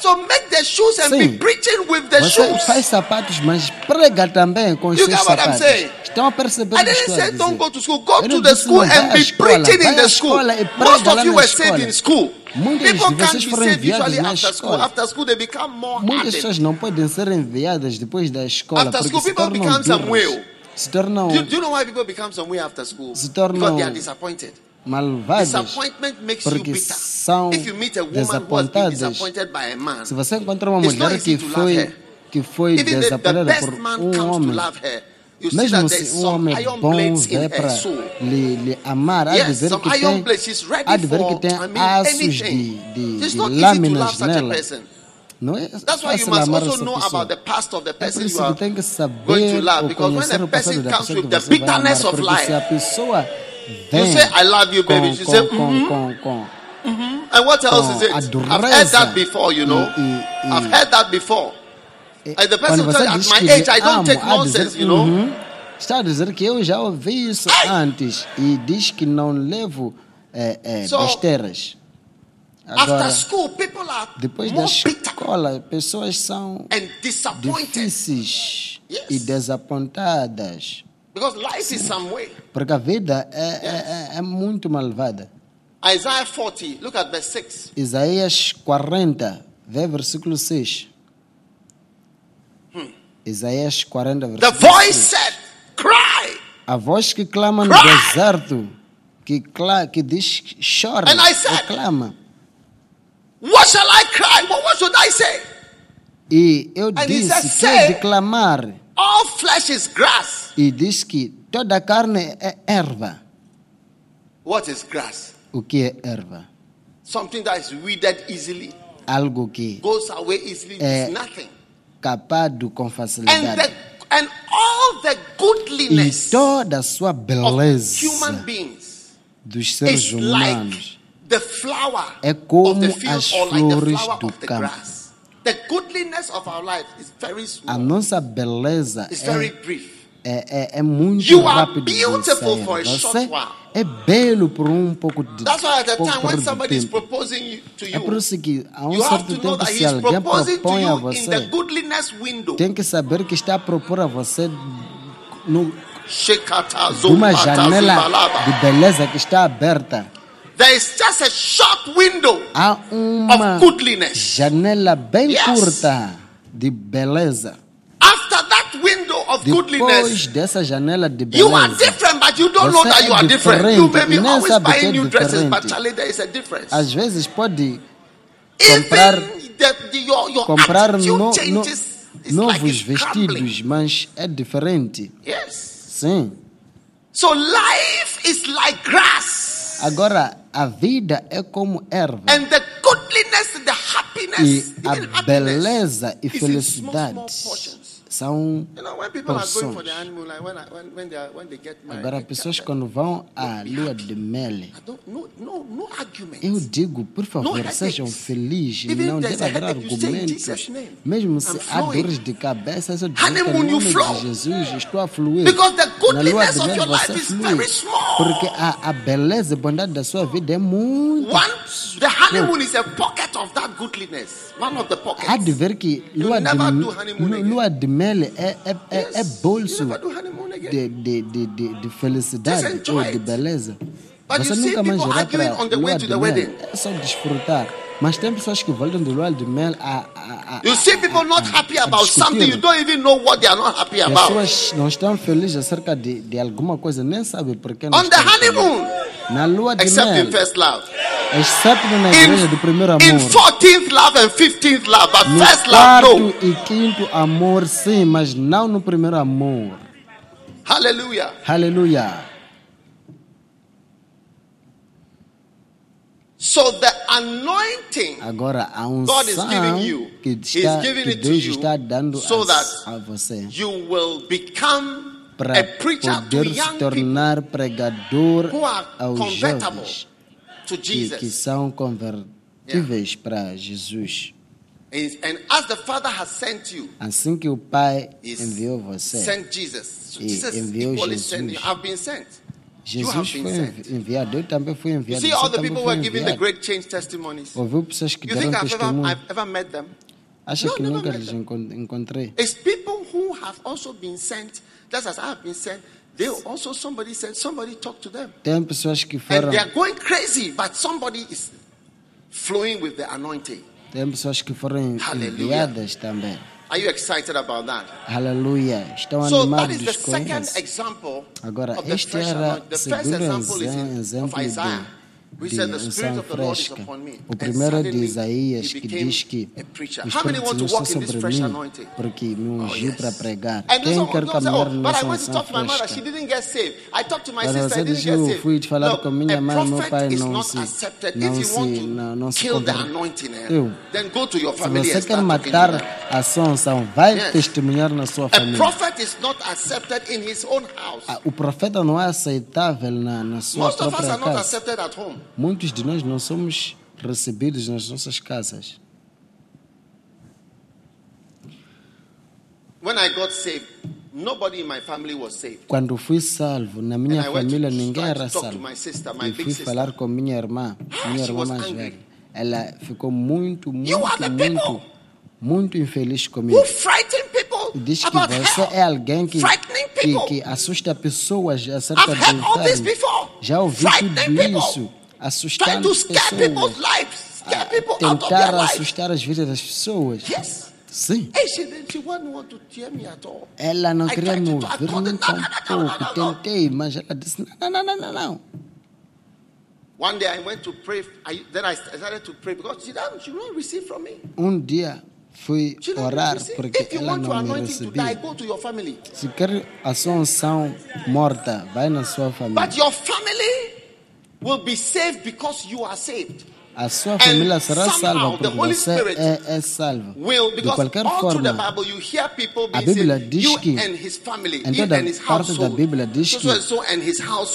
So make the shoes and Sim. be preaching with the Você shoes. faz sapatos, mas prega também com os You seus get what I'm sapatos. saying? Estão a perceber I o que didn't estou a say don't dizer. go to school. Go Eu to não the disse school não vai and à be escola. preaching Vai in à the school. escola e Most prega of lá you na were saved escola. in school. People de vocês foram usually na after school. escola. After school they become more Muitas pessoas não podem ser enviadas depois da escola After porque school, se people tornam will. Se tornam Do, do you know why people become some way after school? Se tornam- Because they are disappointed. malvadas. Disappointment makes you Porque bitter. são If you meet a woman who has been desapontadas. disappointed by a man, Se você encontra uma mulher que foi que foi desapontada por um homem, love her, you see mesmo that se there's um some homem iron bom blades in vier her para soul. lhe, lhe amar, há de Yes, ver some que iron tem, blades. She's ready há de ver for, que tem I mean, aços de, anything. de, It's de not easy to lâminas love such a nela. person. Não é That's why you fácil must amar also essa know pessoa. about the past of the É person por isso you que are tem que saber going to love. ou Because when conhecer a o passado person da comes pessoa with que the você vai amar, bitterness of porque se a life, pessoa you vem say, I love you, baby. com, She say, com, "Mhm." com, com, com, And what else com is it? a I've dureza heard that before, you know. e- e- e- I've heard that before. E- And the person you, at my age, I don't take nonsense, dizer, you know. "Uhum." Está a dizer que eu já ouvi isso antes e diz que não levo é, é, So, besteiras. After Agora, school, people are depois da escola, pessoas são and disappointed difíceis Yes. e desapontadas. because life is some way. Porque a vida é, é, é- é muito malvada. Isaiah 40, look at verse 6. Isaías 40, vê versículo 6. Isaías 40, The versículo voice 6. said, Cry. A voz que clama no deserto, que, cla que diz chora, And I said- clama. What shall I cry? What, what should I say? E eu And disse said, que "Say- é de clamar. All flesh is grass. E diz que toda carne é erva. What is grass? O que é erva? Something that is withered easily, Algo que goes away easily, is nothing. Capado com And, facilidade. the, and all the E goodliness toda a sua of beleza human beings dos seres humanos like the flower É of como the field as like flores flower do campo. grass. The goodliness of our life is very A nossa beleza It's very é, brief. É, é, é muito You are rápido de beautiful sair. for a short Você while. é belo por um pouco de That's why at the pouco time when somebody is proposing you, to É por you, isso que há um you have certo to know tempo that se alguém proposing to propõe a you in the você, goodliness window. tem que saber que está a propor a você no, uma janela de beleza que está aberta. There is just a short window Há uma of goodliness. janela bem Yes. curta de beleza. After that window of Depois dessa janela de you are beleza, different, but you don't know that you é are different. You may be always é buying new dresses, but. Charlie, there is a difference. às vezes pode comprar- comprar no- no- novos vestidos, mas é diferente. Yes. Sim. So life is like grass. Agora, a vida é como erva. And the goodliness, the happiness, E a beleza e felicidade. São You know, when people are going for porções. the honeymoon, like when, I, when, when, they, are, when they get married, Agora, pessoas quando vão à lua de mel, no, no, no eu digo, por favor, sejam felizes, não deve haver argumentos. Mesmo se há dores de cabeça, eu digo que you nome de Jesus estou a fluir. Because the Na lua goodliness de of mel your life você is flui. very small. Porque a, a beleza e bondade da sua vida é muito the honeymoon is a pocket of that goodliness. One of the pockets. Há de ver que lua de, lua de mel é, é, é, é Yes. bolso de, de, de, de, de felicidade ou de beleza. Você nunca mais irá para way lua de mel. É só desfrutar. Mas tem pessoas que voltam de lua de mel a, a, a, You see people not happy about something, you don't even know what they are not happy about. pessoas não estão felizes acerca de, de alguma coisa, nem sabem por que não On the honeymoon, Na lua de except mel, in first love. exceto na igreja do primeiro In, in amor. 14th love and 15th love, but No first love, no. e quinto amor, sim, mas não no primeiro amor. Hallelujah. Aleluia. So the anointing Agora a God is unção giving you, que, He's está, giving que it to Deus you está dando so a, that a você you will become para a preacher to poder se young people tornar pregador who are aos convertible jovens to que, que Jesus. são convertíveis para Jesus. And as the Father has sent you, Assim que o Pai enviou você, sent Jesus. So Jesus enviou Jesus. sent you. I've been sent. Jesus foi sent. enviado, eu também fui You enviado. see all the people are giving the great change testimonies. Ouviu pessoas que You deram think I've ever, testemunho. I've ever met them? Acha No, que nunca encontrei? It's people who have also been sent, just as I have been sent. They also somebody said somebody talked to them, Tem pessoas que and they are going crazy, but somebody is flowing with the anointing. tem pessoas que foram Hallelujah. enviadas também. Are you excited about that? Aleluia. Estão So that is the animados com isso. Agora, este era o segundo exemplo. We de, said de the Spirit unção of the Lord is fresca. upon me. O primeiro é de Isaías que diz que a preacher. o How many Espírito want de to Deus walk está sobre fresh mim anointing? porque me Oh, ungiu para pregar. Quem quer caminhar oh, but nessa I went to unção talk to my mother, fresca? she didn't get saved. I talked to my Quando sister, você diz, eu fui falar com minha mãe, meu pai is não not se, accepted. não If you se, não, não se kill the conver- anointing, eh, Eu. then go to your Se family você quer matar a sua unção, vai testemunhar na sua família. Ah, O profeta não é aceitável na, na sua Most of us própria are not casa. Muitos de nós não somos recebidos nas nossas casas. When I got saved, nobody in my family was saved. Quando fui salvo, na minha família ninguém era salvo. E fui falar com minha irmã, minha she irmã mais velha. Ela ficou muito, muito, muito, muito infeliz comigo. E diz que você é alguém que, que, que assusta pessoas acerca do inferno. Já ouvi tudo isso. Scare people's pessoas. a of Tentar assustar as vidas das pessoas. Yes. Sim. Ela não queria me ouvir nem tão. Tentei, mas ela disse: não, não, não, não, não. One day I went to pray. I, then I started to pray because she didn't, she didn't receive from me. Um dia fui orar porque If you ela não me anointing to die, recebia. go to your family. Se quer a sua unção morta, vai na sua família. But your family A sua família será salva porque você é, é salvo. Will De qualquer forma, Bible you hear people a Bíblia diz you que- and his family, em toda and his parte da Bíblia diz que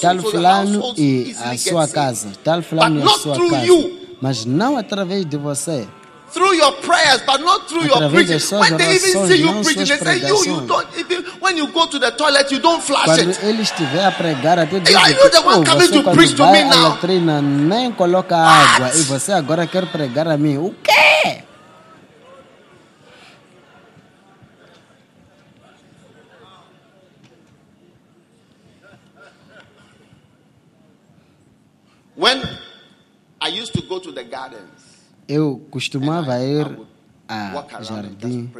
tal fulano e a sua casa, tal fulano e a sua casa. Mas não através de você. Through your prayers, but not through your preaching. When they even see you preaching, they say you, you don't. Even, when you go to the toilet, you don't flash Quando it. ele estiver a pregar, até diz Are you the one "Oh, coming to preach to me now?" latrina nem coloca água e você agora quer pregar a mim. O quê? When I used to go to the gardens, Eu costumava ir a jardim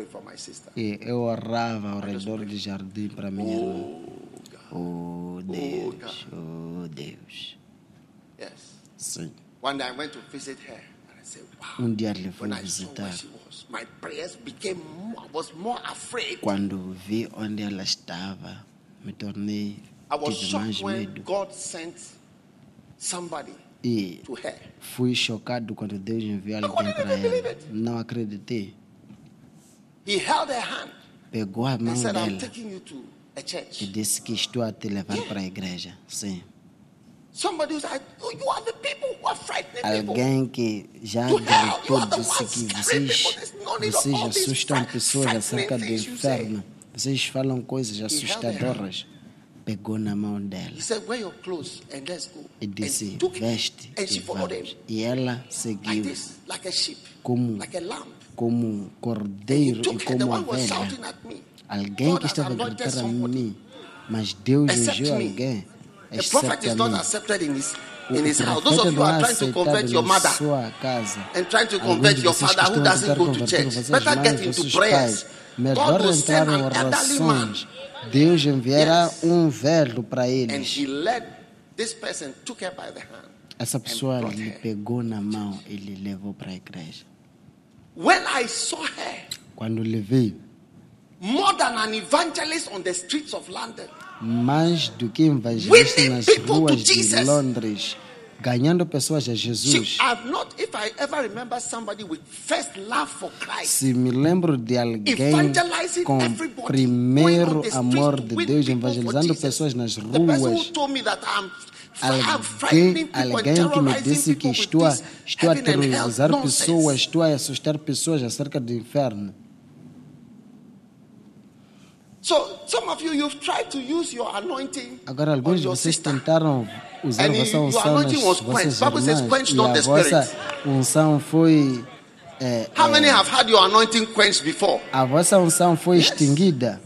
e eu orava ao redor do jardim para minha irmã. Oh Deus, oh Deus. Yes. Sim. One day I went to visit her, and I said, "Wow." Um dia lhe fui visitar. Quando vi onde ela estava, me tornei tive mais when medo God sent somebody e fui chocado quando Deus enviou alguém para ela. it. Não acreditei. He held her hand Pegou a mão and said, "I'm dela taking you to a e church." disse que estou a te levar para a igreja. Sim. Somebody was like, "Oh, you are the people who are frightening people." Alguém que já gritou disse que vocês, vocês assustam pessoas acerca do inferno. Vocês falam coisas assustadoras. Pegou na mão He dela said, "Wear your clothes and let's go." e disse: and took it, Veste and she e followed vamos. him E ela like seguiu this, like a sheep, como, like a lamb. como um He cordeiro e took her, the como one who was ovelha. shouting at me. Alguém God que has estava a anointed gritar a somebody. mim, mas Deus Except me. alguém. The prophet Exceto is a not mim. accepted in his O in his house. Those profeta of you não are é trying to convert aceitado your na mother sua casa. and trying to Alguns convert de your vocês que father who estão a doesn't go to converter church. Better get into vossos prayers. pais. Melhor will entrar send em an elderly man orações. Deus enviará um velho para eles. he led this person took her by the hand. Essa pessoa lhe pegou na mão e lhe levou para a igreja. When I saw her, Quando lhe vi, more than an evangelist on the streets of London, mais do que evangelista Winning nas ruas de. Londres, ganhando pessoas a she, Jesus. I've not, if I ever remember somebody with first love for Christ, Se me lembro de alguém com primeiro amor de Deus, evangelizando pessoas nas ruas. Alguém, alguém que me disse que estou a, estou a terrorizar pessoas, estou a assustar pessoas acerca do inferno. So some of you, you've tried to use your anointing Agora, alguns de vocês tentaram And you- anointing was quenched. vossas Bible says, quench not the vossa unção foi... é, How é, many have had your anointing quenched before? a vossa unção foi Yes. extinguida.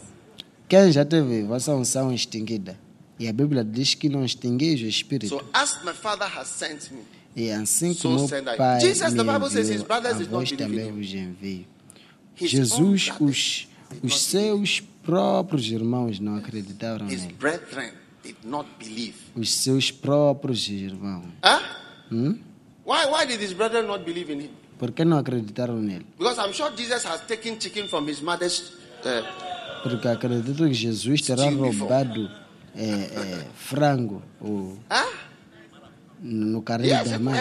Quem já teve vossa unção extinguida? E a Bíblia diz que não extingueis o Espírito. So as my father has sent me, E assim So como send I. o Pai Jesus, me the Bible says his enviou, a vós também vos envio. Jesus, os, os seus próprios irmãos não acreditaram nele. Did not believe. Os seus próprios irmãos. Huh? Hum? Why, why did his brethren not believe in him? Por que não acreditaram nele? Because I'm sure Jesus has taken chicken from his mother's. Uh, Porque acreditam que Jesus terá roubado é, é, frango ou, huh? no carrinho Yes, da mãe.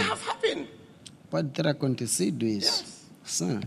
Pode ter acontecido isso. Yes. Sim.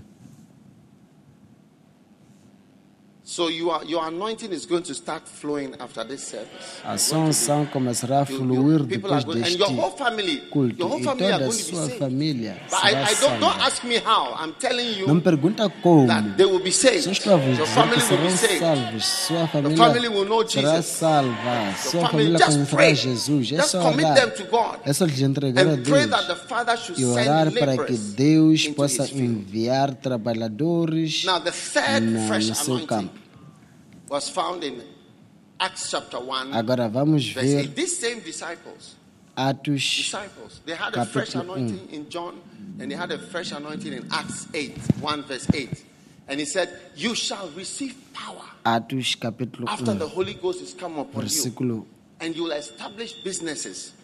So your, your anointing is going to start flowing after this service. A sua unção começará a You- you- fluir are depois going, deste your whole family, culto. your whole E family are toda a going to be sua saved. família But I, será I don't, don't salva. ask me how. I'm telling you Não me pergunta como. that they will be saved. Só estou a vos Your dizer family que will be serão saved. salvos. Sua family família will know será Jesus. salva. Sua família just conhecerá. Jesus. É só commit orar. them to God. É só lhes entregar a Deus. that the Father should E orar send para que Deus possa enviar trabalhadores Now, the third na- fresh no seu anointing campo. Was found in Acts chapter 1, Agora vamos ver 8. These same disciples, Atos disciples, they had a fresh Capítulo anointing in John, and they had a fresh anointing in Acts 8, 1 verse 8. And he said, You shall receive power Atos capítulo after um, the Holy Ghost is come upon you, and you'll establish businesses,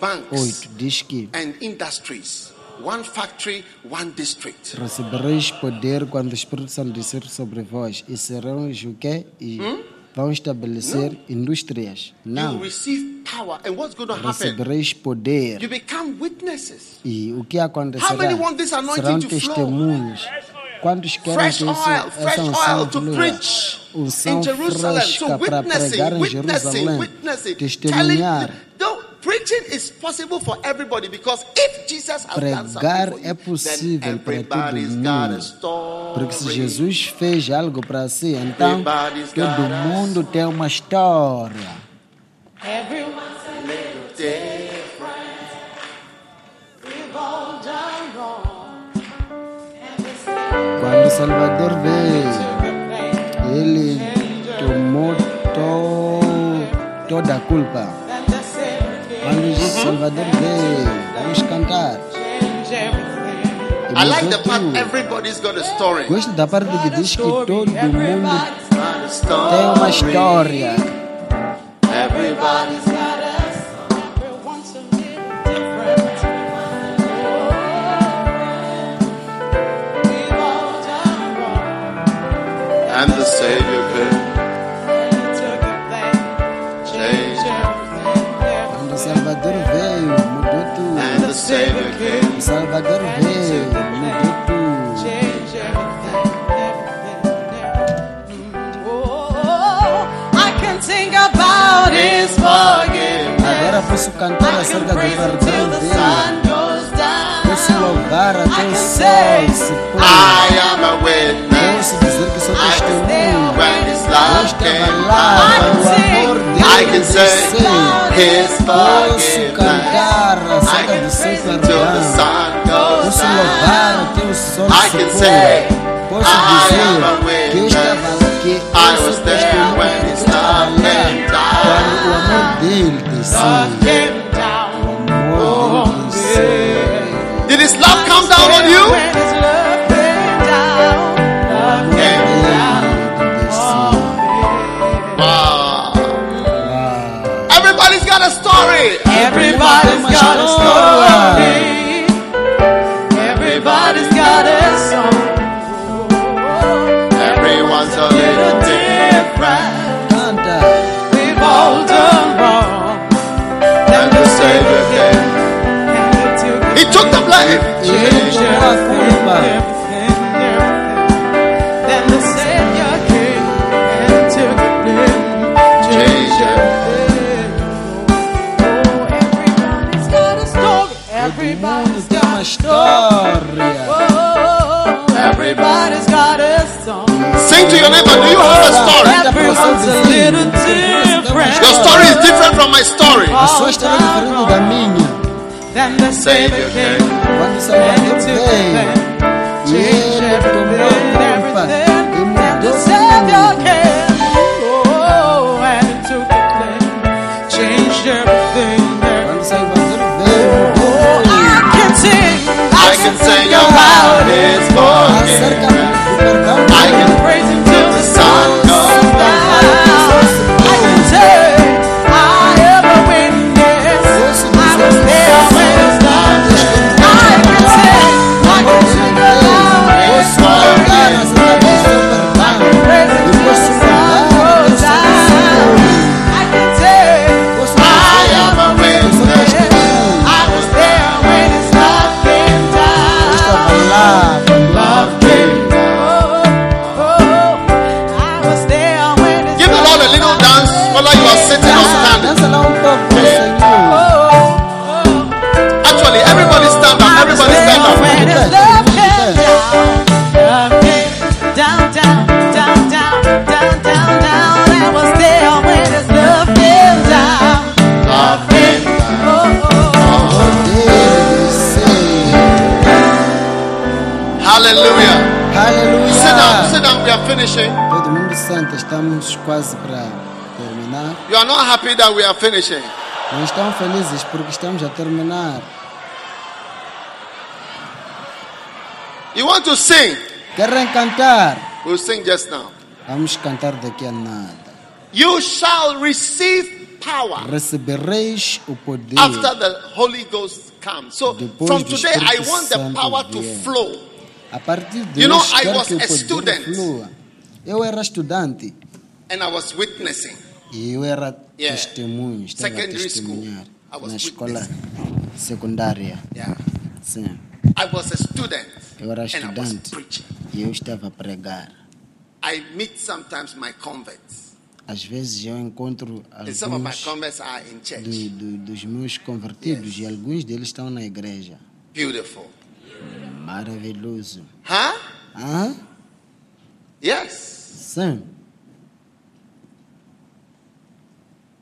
banks, 8 diz que and industries. One factory, one district. recebereis poder quando o Espírito Santo descer sobre vós e serão quê? E vão estabelecer indústrias. You Não, receive power. And what's going to happen? recebereis poder. You become witnesses. E o que How acontecerá? many want this anointing Serão testemunhos. Quantos querem Fresh oil, fresh essa unção oil to preach Unção in Jerusalem. So fresca para pregar em Jerusalém. Testemunhar. Pregar é possível para todo everybody's got a mundo. story. Porque se Jesus fez algo para si, então Everybody's todo got a mundo tem uma história. Everyone's a little different. We've all done wrong. Quando o Salvador veio, ele tomou to- toda a culpa. O Salvador veio, vamos cantar. I like the part everybody's got a story. Gosto da parte que diz que todo mundo Got a story. tem uma história. Everybody's got a And the Savior Savior came. Salvador veio, mudou tudo. His forgiveness. Agora posso cantar acerca do perdão dele. Posso louvar até o sol se pôr. I am a witness. Posso dizer que sou came, lá quando o amor I dele can say desceu. His Posso forgiveness. cantar I acerca can do seu praise Him till the perdão. sun goes Posso down. louvar até o sol I se can pôr. say, Posso I am a dizer que eu estava witness. que I eu was sou there testemunha when porque eu His estava love came lá quando o amor dele desceu. Came down. O amor dele desceu. Did His love come down on you? Finishing. Não estão felizes porque estamos a terminar. You want to sing? Querem cantar? We'll sing just now. Vamos cantar daqui a nada. You shall receive power Recebereis o poder. after the Holy Ghost comes. So Depois from today, I want the power to flow. A partir de You know, hoje, I was que o a student. flua. Eu era estudante. And I was witnessing. E eu era Yeah. testemunho, estava Secondary school. testemunhar I was na escola secundária. Yeah. Sim. I was a student. Eu era And I was estudante e eu estava a pregar. I meet sometimes my converts. Às vezes eu encontro And some of my alguns converts are in church. do- do- dos meus convertidos e alguns deles estão na igreja. Beautiful. Maravilhoso. Huh? Ah, Yes. sim.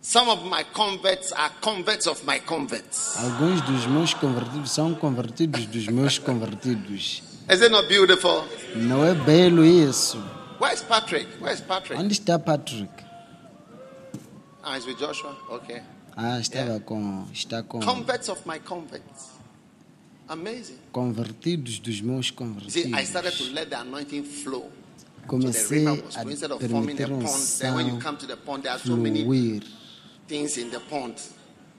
Some of my converts are converts of my converts. Alguns dos meus convertidos são convertidos dos meus convertidos. Is it not beautiful? Não é belo isso? Where's Patrick? Where's Patrick? Onde está Patrick? Ah, he's with Joshua. Okay. Ah, estava com. Está com Converts of my converts. Amazing. convertidos dos meus You See, I started to convertidos. let the anointing flow. Comecei a flowing instead of forming a permitir pond. Then when you unção come to the pond, there are so many fluir. Things in the pond.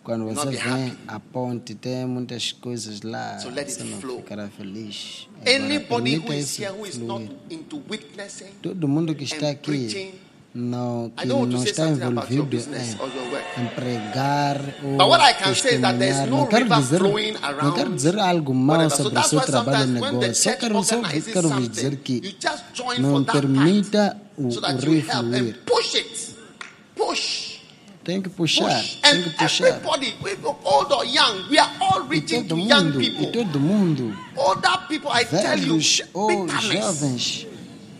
Quando você vem à ponte, tem muitas coisas lá. So let it flow. ficará feliz. Anybody who is here who is not into witnessing, Todo mundo que está aqui não, que não está envolvido em, em pregar ou But what I can say is that there's testemunhar. no não quero dizer, flowing não quero around dizer algo. So sobre o seu trabalho the negócio. Só quero, só quero vos dizer que you just join não permita o, so o that you rio help fluir. and push it. Push. Tem que puxar, Push. tem And que puxar. everybody, old or young, we are all reaching to young mundo, e people. todo mundo, Older people, I tell you, ou jovens,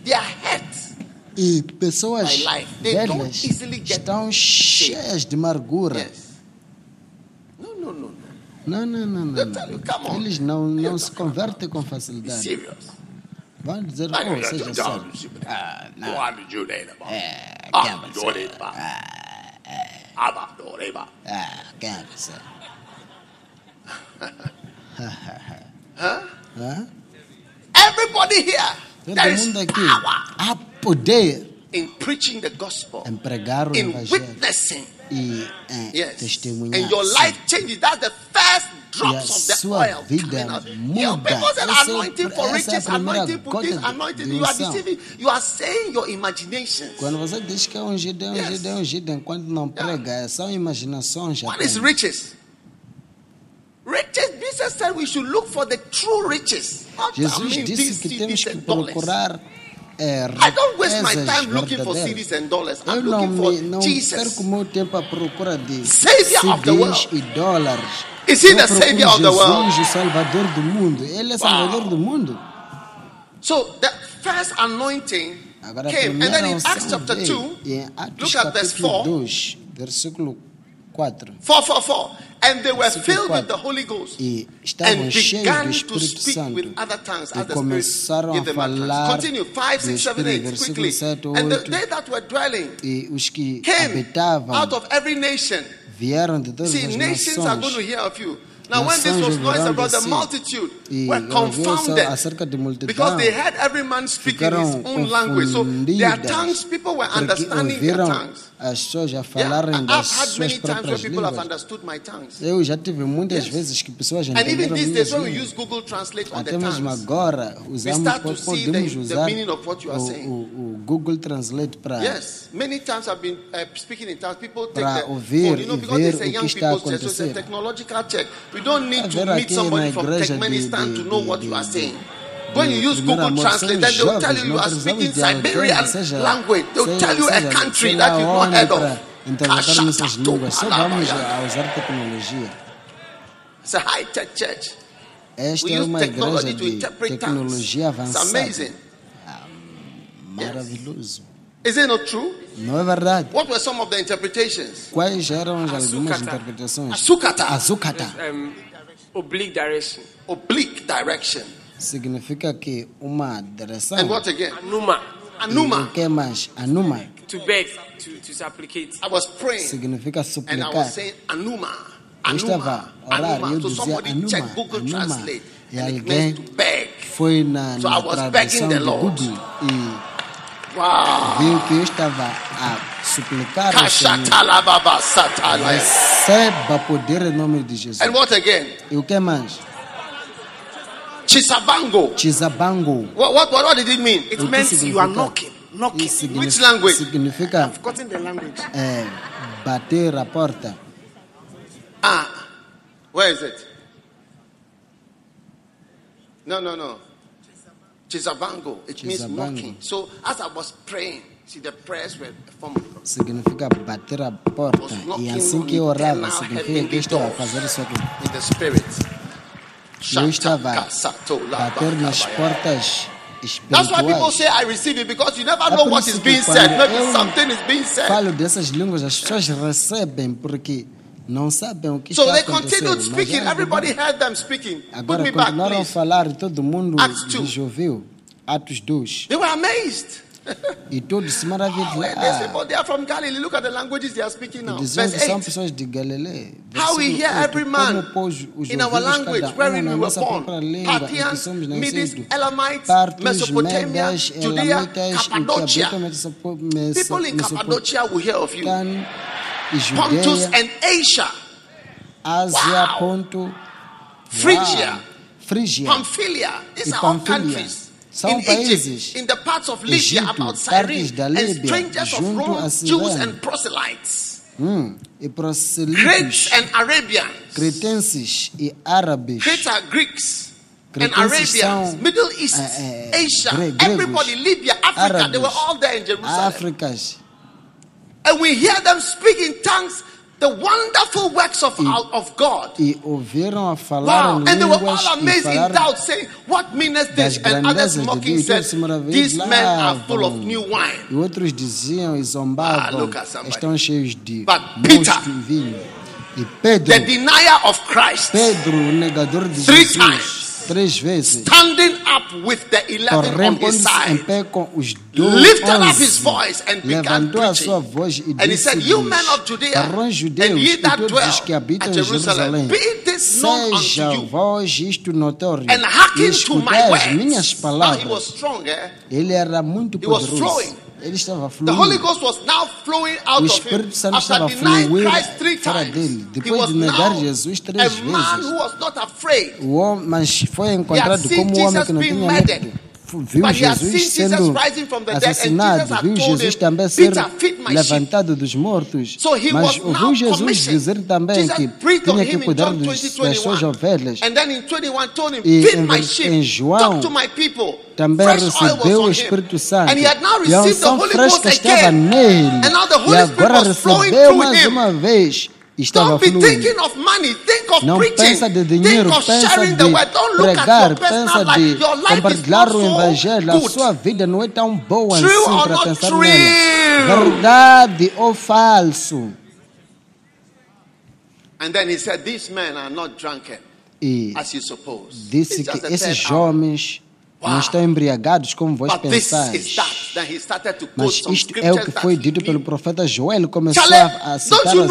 they are hurt. e pessoas velhas estão cheias de amargura. Yes. No, no, no, no. Não, não, não, não. On. Eles não, não se convertem com facilidade. serious. Vão dizer, oh, seja sério. Ah, não. É, Ah, quem é você? Ah, quem é você? Hã? Everybody here, Todo there is mundo aqui. power Há poder in preaching the gospel, em pregar o in evangelho witnessing. E em eh, Yes. testemunhar. And your life changes. That's the first drops of the oil coming out. Know, people é- anointing for é riches, anointing for this, anointing. You are deceiving. You are saying your imaginations. Quando você diz que é ungido, é ungido, é ungido, enquanto não prega, são imaginações. What is riches? Riches, Jesus said we should look for the true riches. Jesus disse que temos que procurar é, Er, I don't waste my time looking for. CDs and dollars. I'm looking for não Jesus. perco meu tempo à procura de Savior of the world. e dólares. Is he Eu the procuro Savior of the world? Jesus, o Salvador do mundo. Ele é Salvador do mundo. So the first anointing Agora, a came. And then primeira in Acts unção chapter veio. 2, E em Atos look at verse capítulo 4. 2, versículo 4. 4 4 4. And they were filled with the Holy Ghost. E And began to speak Santo. with other tongues as the Spirit gave them utterance. Continue. 5, 6, 7, 8. Quickly. 7, And the, 8. they that were dwelling E came out of every nation. vieram de todas See, nations are going to hear of you. Now, when this was ouvirão about the multitude, were confounded because they heard every man speaking his own language. So their tongues, people were understanding their tongues. as pessoas falarem I've das had suas many times where próprias people have línguas. understood my tongues. Eu já tive muitas vezes que pessoas And even entenderam these minhas days, when we línguas. use Google Translate on the Até mesmo tongues, agora usamos, start to see podemos the- the usar meaning of what you are o, Google Translate para Yes, many times I've been uh, speaking in tongues. People take Para the ouvir phone, you know, e ver o que está a people's church, so it's a acontecer. technological church. We don't need to Haver meet aqui somebody na from igreja de- Turkmenistan to de- know de- what you are de- saying. When you use primeiro Google amor, Translate, são then they will tell jovens, you you não are precisamos speaking de alguém que Siberian seja- language. They will seja- tell you a seja- country sei that lá you've not onde heard para of. interpretar essas línguas. Só vamos Kashakatopalabaya. a usar tecnologia. It's a high tech church. Esta We é use uma technology igreja to de interpret tongues. tecnologia It's avançada. amazing. Maravilhoso. Is it not true? Não é verdade? What were some of the interpretations? Quais eram as algumas interpretações? Asukata, Azukata um, oblique direction. oblique direction. significa que uma direção. And what again? Anuma, E Anuma. o que mais? Anuma to beg, to, to supplicate. I was praying significa and I was saying Anuma. Eu estava Anuma. a orar e eu Anuma. So somebody Anuma, check Google Anuma. Translate. E alguém to beg. foi na, So na I was tradução begging the do Lord. Google e Wow. viu que eu estava a suplicar ao Senhor. Receba poder em nome de Jesus. And what again? E o que mais? Chisabango. Chizabango. What, what, what, what did it mean? It means que you are knocking. Knocking. Isso Which language? significa I've forgotten the language. é, bater a porta. Ah, where is it? No, no, no. Chisabango. It means knocking. So as I was praying, see the prayers were from Significa bater a porta. E assim que eu orava, significa que estava a fazer isso aqui. in the spirit. Eu estava a bater nas portas That's why people say I receive it because you never É know what is being said. Maybe something is being said. Falo dessas línguas, as pessoas recebem porque não sabem o que So está they continued speaking. Everybody heard them speaking. Put Agora me back, a please. falar e todo mundo lhes ouviu. Atos 2. They were amazed. E todos se maravilharam. people, they are from Galilee. Look at the languages they are speaking E now. Verse que são pessoas de Galileia. How we hear every man como pôs os in our language um wherein we were born. Parthians, Medes. Elamites, Mesopotamia, Judea, e Cappadocia. habitam Mesopo- Meso- People in Cappadocia will hear of you. E Pontus and Asia, Ásia, Wow. Ponto, Phrygia. Frígia, Pamphylia. These are all countries. São in países. Egypt, in the parts of Libya, Egito, about Cyrene, da and Líbia, strangers of Rome, Jews and proselytes, hum, e Greeks and Arabians. cretenses e árabes. Greeks are Greeks and Arabians, são, Middle East, eh, eh, Asia, gregos, everybody, Libya, Africa, they were all there in Jerusalem. Áfricas. And we hear them speak in tongues the wonderful works of, of God. E ouviram a falar Wow. And they were all amazed in doubt, saying, What meaneth this? And others grandezas de mocking said, These men are full of new wine. E outros diziam e Ah, zombavam, look at somebody. estão cheios de But Peter, vinho. E Pedro, The denier of Christ, Pedro, o negador de Three Jesus, times. Três vezes, standing up with the eleven on his side, lifted up his voice and began preaching. And he said, You men of Judea, and ye that os que dwell habitam at em Jerusalem, be this known unto you, vós isto notório, and hearken to my minhas words. Now he was strong, eh? Ele era muito He was poderoso. flowing. Ele estava The Holy fluindo. Ghost was now flowing out O of him. Espírito Santo After estava denying fluindo Christ three fora times, dele. he Depois was de negar now Jesus três a man vezes. who was not afraid. O homem, mas foi encontrado seen como um homem Jesus que não being tinha murdered. Viu But he had Jesus seen Jesus sendo rising from the dead, and assassinado, viu told Jesus him, também ser "Peter, feed my levantado dos mortos. So he Mas ouviu Jesus dizer também que tinha him que in cuidar John dos, 20, das suas 21. ovelhas. And then in 21 told him, E feed em João, talk to my people. Também recebeu o. Espírito Santo. And he had now E a received the unção Holy fresca Ghost estava again. nele. And now the E agora was flowing recebeu through mais him. uma vez. Estava Don't be fluindo. thinking of money. Think of Não preaching. pensa de dinheiro, Think of pensa sharing de the word. Don't look at pregar, pensa de compartilhar o evangelho. A sua vida não é tão boa True assim or para not pensar true? nela. Verdade ou falso? And then he said, These men are not drunken E as you suppose. disse que esses homens não estão embriagados como vós pensais. Mas isto é o que foi dito pelo profeta Joel. Ele começou a, a Charlie, citar as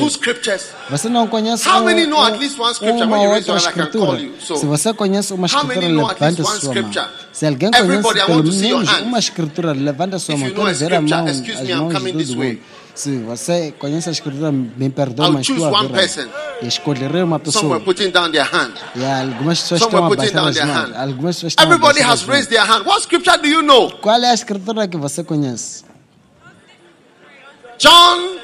escrituras. Você não conhece um, um, uma outra escritura? Se você conhece uma escritura, know at levante a least one sua mão. Se alguém conhece pelo menos uma escritura, levanta sua mão. Quero ver a mão, as mãos coming de Se você conhece a me perdoa, I'll mas choose one person. Escolherei uma pessoa. were putting down their hand. E algumas pessoas estão a putting baixar down as their mãos. hand. Algumas pessoas Everybody has raised their hand. What scripture do you know? Qual é a escritura que você conhece? John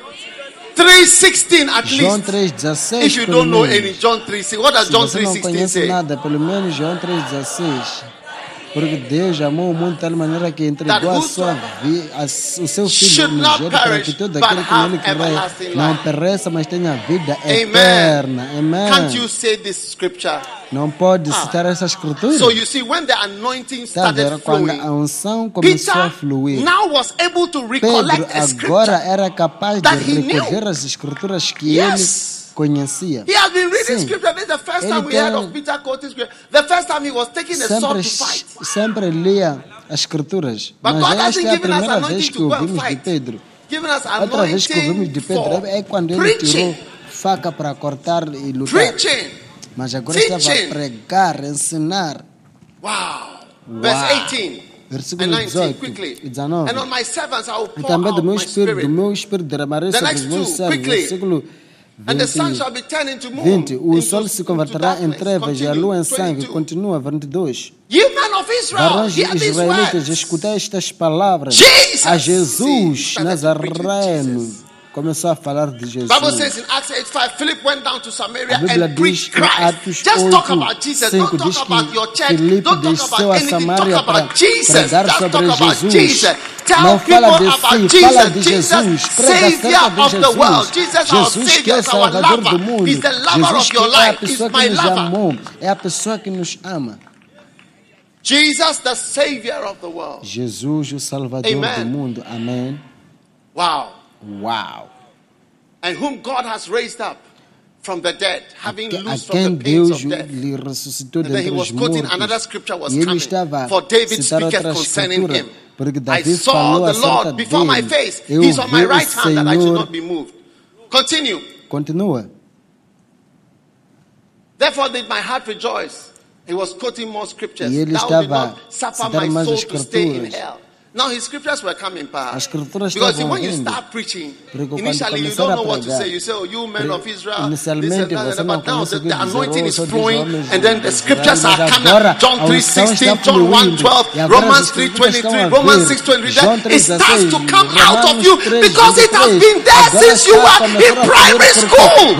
3:16 at João least. 3,16. If you don't know any John 3:16, what does John você não 3:16 conhece say? nada, pelo menos João 3,16. Porque Deus amou o mundo de tal maneira que entregou a sua vi, a, o seu Filho unigênito para que todo aquele que nele crê não pereça, mas tenha vida Amen. eterna. Amém. Can't you say this scripture? Não pode Ah. citar essa escritura. So you see, when the anointing Tá started Quando flowing, a unção começou a Peter fluir. now was able to Pedro recollect a agora era capaz de recolher as escrituras que Yes. ele conhecia. He has been reading Sim. scripture. This is the first Ele time we heard of Peter quoting scripture. The first time he was taking a sword to fight. sempre lia as escrituras. But Mas God esta é a primeira vez que ouvimos de. Pedro. Outra vez que ouvimos de Pedro é quando ele tirou faca para cortar e lutar. Preaching. Mas agora estava a pregar, ensinar. Wow. Verse Wow. 18 Versículo and 19, 18 quickly. e 19. And on my servants I will E também do meu espírito, do meu espírito derramarei sobre os meus servos. Versículo And the sun 20, shall be turned into moon. 20. O sol se converterá em trevas e a lua em sangue. 22. Continua, 22. Ye men of Israel, Varões israelitas, escutai estas palavras. A Jesus Nazareno. Começou a falar de Jesus. Bible says in Acts 8:5, Philip went down to Samaria and preached Christ. Just talk 8, about Jesus. 5 Don't talk about your church. Filipe Don't talk about anything. Talk about Jesus. Just talk about Jesus. Tell Não people fala de about si, fala Jesus. de Jesus, Savior of the world. Jesus. Jesus, our que Savior, é Salvador do mundo. He's the lover Jesus of your é life. He's my lover. É a pessoa que nos ama. Jesus, the Savior of the world. Jesus, o Salvador Amen. do mundo. Amém. Wow. Uau. And whom God has raised up from the dead, having A loosed from the pains Deus of death. And then he was quoting another scripture was coming. For David speaketh concerning him. I saw the Lord before my face. He's on my right hand that I should not be moved. Continue. Continua. Therefore did my heart rejoice. He was quoting more scriptures. Thou did not suffer my soul to stay in hell. Now his scriptures were coming past. As escrituras Because estavam when you vindo. start preaching, Porque quando initially you começar don't a know what to pregar, say. You say, oh, you men of Israel, this Inicialmente and that, você and não that. But now conhece the, o que the dizer, anointing oh, is só diz flowing, homens and then the de scriptures Israel, are mas coming. agora John a unção 3.16, está John fluindo. 1.12, E agora Romans as escrituras estão 3.23, a Romans vir. 6.23. João It starts to 3:16, come out of Romanos you 3:23. because it has been there Agora since you está were começando in a fluir primary porque school.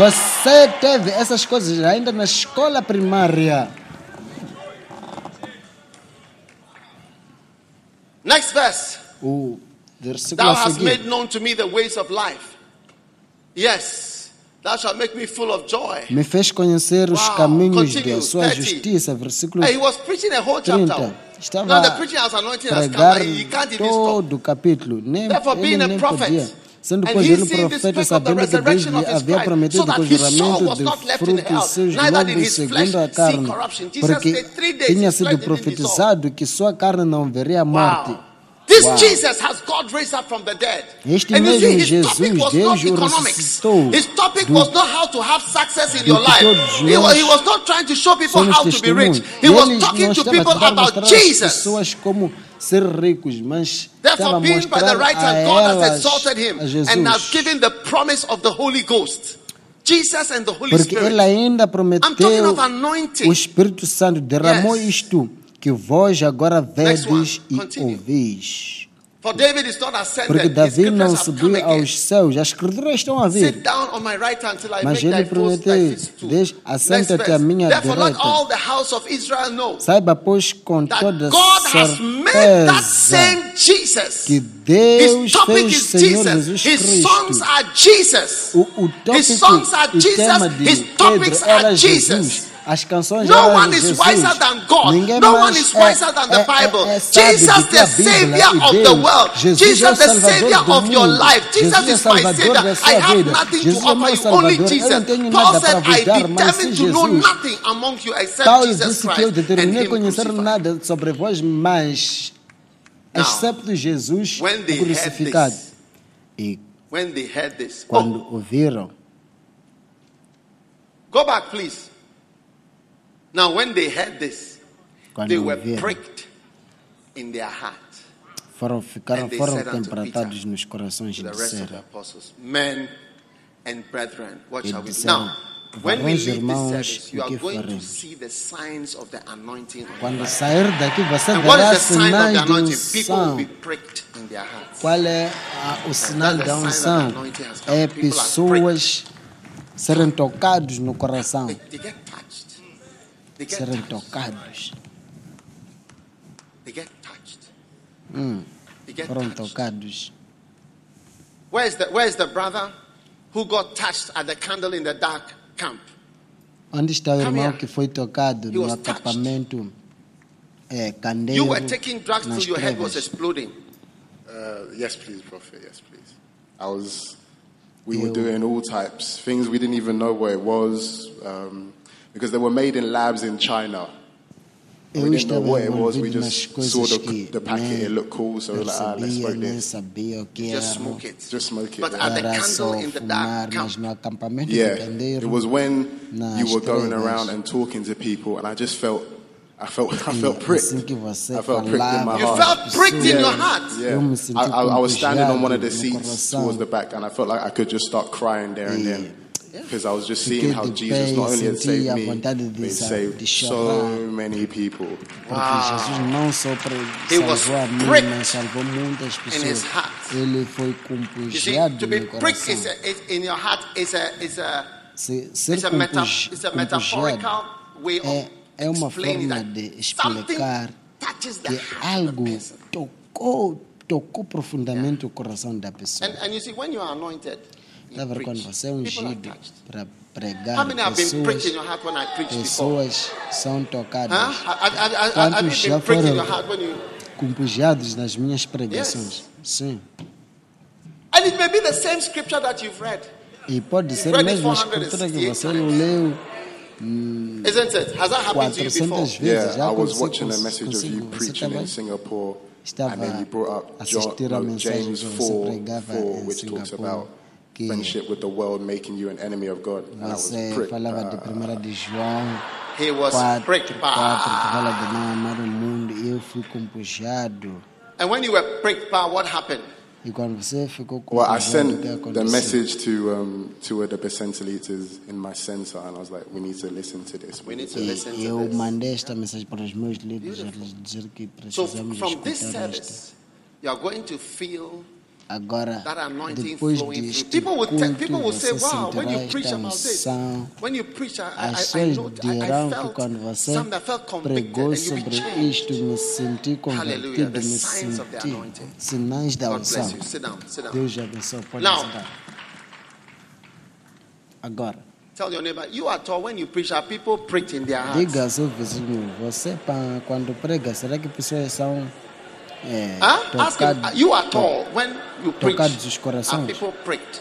Next verse. O versículo Thou a hast made known to me the ways of life. Yes, thou shalt make me full of joy. Me fez conhecer os Wow. caminhos Continue. da sua 30. justiça. Versículo Hey, he was preaching a whole 30. chapter. Estava Now the a pregar todo o capítulo. Nem, Therefore, ele being a nem prophet, podia. Sendo pois ele profeta, sabendo que Deus lhe havia prometido o juramento de frutos seus his segundo a carne. Porque tinha sido profetizado que sua carne não veria a morte. This Wow. Jesus has God raised up from the dead. Este and you see, his Jesus, topic was Deus not economics. His topic was not how to have success in your life. He was, he was not trying to show people how to be rich. He was talking to people about Jesus. Ser ricos, mas estava mostrar right a hand, God has elas exalted him a Jesus. and has given the promise of the Holy Ghost. Jesus and the Holy Porque ele ainda I'm talking prometeu of anointing. o Espírito Santo derramou isto que vós agora vedes e ouvis. For David is not ascended. Porque Davi não subiu aos céus, as escrituras estão a Sit vir. down on my right hand till I Mas ele prometeu, footstool. "Deixa- Next assenta-te à minha Therefore, let direita." all the house of Israel know Saiba, pois, com toda God has made that certeza same Jesus. que Deus His topic fez is Senhor Jesus. Jesus His songs Cristo. are Jesus. O, o His tópico, songs are o Jesus. tema de His Pedro topics era are Jesus. As canções No eram one is wiser than God. Ninguém No one is é- wiser than the é- é- Bible. é sábio Jesus, do the Savior of the world. Jesus, Jesus, é the Savior do of your life. Jesus Jesus é is my Savior. I have nothing Jesus to é offer you, only. Eu Jesus. Paul said, I determined to know nothing among you except Paulo Jesus que eu Christ and determinei conhecer crucified. nada sobre vós, mas Now, excepto Jesus when they o crucificado. this, E When they heard this, quando oh, ouviram, go back, please. Now, when they heard this, quando they were pricked in their heart. foram, ficaram, foram temperatados nos corações e the rest of the disseram, apostles, men and brethren, what E shall we do? Now, when we "Varões, leave this service, you are going to faremos?" see the signs of the anointing. Quando sair daqui, você And what verá is the sign of the sinais de anointing? People will unção. be pricked in their hearts. Qual é a- o sinal da unção? É pessoas serem tocados no coração. They, they Serem tocados. They get touched. Hum, They get foram touched. tocados. Where is the Where is the brother who got touched at the candle in the dark camp? Onde está o Come irmão que foi tocado He no was touched. acampamento é, You were taking drugs till your head was exploding. Uh, yes, please, Prophet. Yes, please. I was. We were doing all types things we didn't even know what it was um, because they were made in labs in China. We didn't know estava what it was. We just saw the, que the packet. It looked cool, so we were like, ah, let's percebia, smoke nem this. sabia o que Just smoke it. Just smoke it. But yeah. at the candle in the dark camp, Yeah, it was when you were going around and talking to people, and I just felt, I felt, I felt pricked. assim que você I felt pricked in my falava, you felt pricked in your heart. Yeah, Eu I, I, I was standing on one of the seats towards the back, and I felt like I could just start crying there and then. Because I was just seeing how Jesus not only had saved a me, but saved so many people. Porque Jesus não só salvou a mim, mas salvou muitas in his pessoas. heart. Ele foi You see, compujado to be no is coração. is in your heart is a is a it's a, meta, it's a metaphorical way of é, é uma explaining forma that de explicar que algo tocou, tocou profundamente o coração da pessoa. And, and you see, when you are anointed, vendo quando você é ungido para pregar, How many have been pricked in pessoas, your heart when I preached before? pessoas são tocadas. Huh? Quantos já foram your heart when you? compujados nas minhas pregações? Sim. And it may be the same scripture that you've read, E pode ser a escritura que 468 você times. leu isn't it? Has that happened to you 400 before? vezes. Yeah, Já I was aconteceu watching a cons- message of you consigo. Você preaching estava- in Singapore, estava and then you brought up a John, assistir a no, mensagem James que você 4, pregava 4 em which talks Singapore, about que friendship with the world making you an enemy of God. And I was Você falava de Uh, 1 de João He was 4, pricked. 4 que Bah. fala de não amar o mundo e eu fui compujado. And when you were pricked, bah, what happened? E quando você ficou well, I sent the message to um, two of the percentilites in my center, and I was like, we need to listen to this. We need to listen to this. mandei esta mensagem para os meus líderes, eles dizer que So from this service, you are going to feel Agora, depois deste culto, você "Wow, when you sentirá this, unção. As pessoas dirão que quando você pregou sobre changed." isto, me senti convertido, me senti sinais da unção. Deus abençoe, pode sentar. Agora, Tell your neighbor, you are tall. When you preach, are people in their hearts? diga ao seu vizinho, você quando prega, será que pessoas são é, Huh? Ask him, you are tall. When you preach, tocados os are corações? people pricked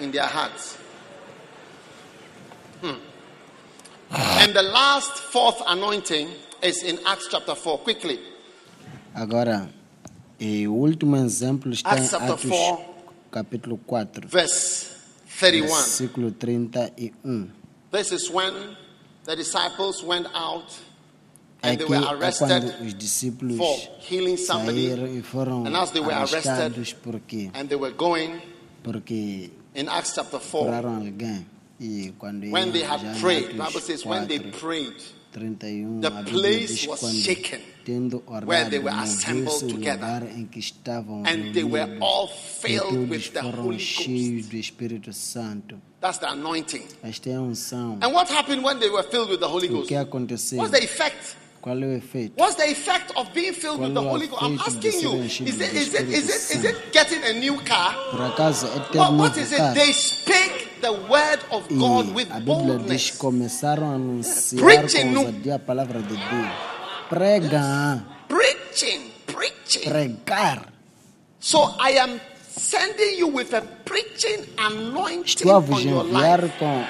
in their hearts? Hmm. And the last fourth anointing is in Acts chapter 4. Quickly. Agora, e o último exemplo está Acts em Atos 4. capítulo 4, Verse 31. versículo 31. This is when the disciples went out and they Aqui were é arrested quando os discípulos for healing somebody. saíram e foram And as they were arrested, arrestados porque, And they were going porque in Acts chapter 4. curaram alguém. E quando When iam they já had em prayed, Atos Bible says when they 4, prayed, 31, the a Bíblia place diz was quando, shaken tendo where orado, they were moveu-se assembled o together. lugar em que estavam and they were reunidos, all e filled todos with the foram Holy cheios Ghost. do Espírito Santo. That's the anointing. Esta é a unção. And what happened when they were filled with the Holy O Ghost? que aconteceu? What's the effect? Qual é o efeito? What's the effect of being filled with the Qual é Holy Ghost? I'm asking you. Is it, is it, is it, is it getting a new car? Por acaso é ter What, what is it? They speak the word of God with E a Bíblia diz boldness. começaram a anunciar Preaching, com no- ousadia a palavra de Deus. Prega, Preaching, preaching. pregar. So I am sending you with a preaching anointing on your life. com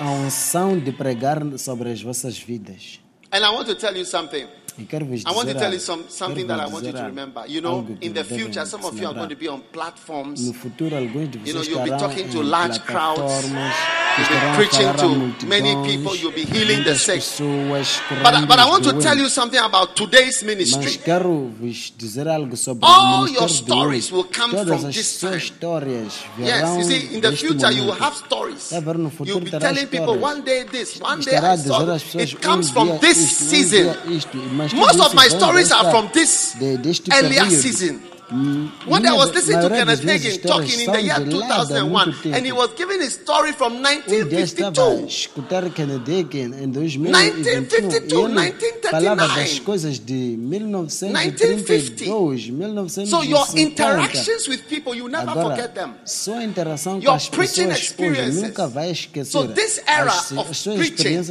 a unção de pregar sobre as vossas vidas. And I want to tell you something. E quero vos I want to dizer tell you algo. some, something Quero that I vos want you dizer to algo. remember. You know, Algo que in the devem future, some of you are lembrar. going to be on platforms. No futuro, alguns de You know, vocês you'll be estarão talking to em large crowds. plataformas, You'll estarão be a preaching falar a to multidões, many people. You'll be healing the muitas sick. pessoas, But, curando but I os want to doentes. tell you something about today's Mas ministry. quero vos dizer algo sobre All o your ministério de stories hoje. will come Todas from as this suas time. histórias Yes, virão you see, in the deste future you will momento. have stories. Vai ver no futuro You'll be terá telling people histórias. one day this, one day Estará a I saw dizer às this. pessoas It comes um from dia this isto, um season. Dia isto, mas Most tudo of my isso vem stories are desta- from this de- deste earlier período. season. When I was listening to Kenneth Hagin talking in the year 2001, and he was giving his story from 1952. 1952, 1939. So your interactions with people, you never forget them. Your preaching experiences. So this era of preaching and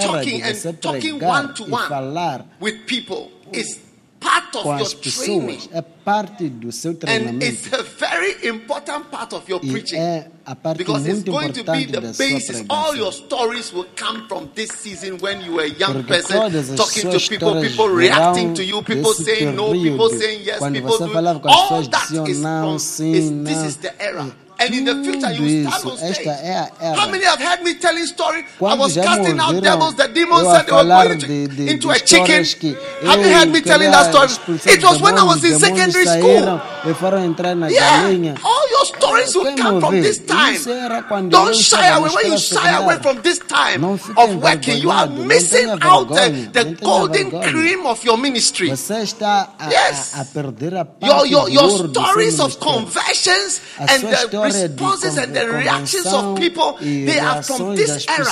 talking and talking one to one with people is part of your as training. é parte do seu And it's a very important part of your preaching. é a parte Because it's muito going to be the basis. All your stories will come from this season when you were a young Porque person, talking to people, people reacting to you, people saying no, people saying yes, people você do falava com as All pessoas that is from sim, is, this is the era. And in the future, Tudo you stand isso, on stage. esta é a era. How many have heard me telling story? I Quando was já me casting out ouviram devils. The demons eu a said they were falar going to, de- de- into de a chicken. histórias que Have you eu heard me telling queria that story? expulsar It was when I your stories will come from this time. Don't shy away. When you shy away from this time of working, you are missing out the, the golden cream of your ministry. Yes. Your, your, your stories of conversions and the responses and the reactions of people, they are from this era.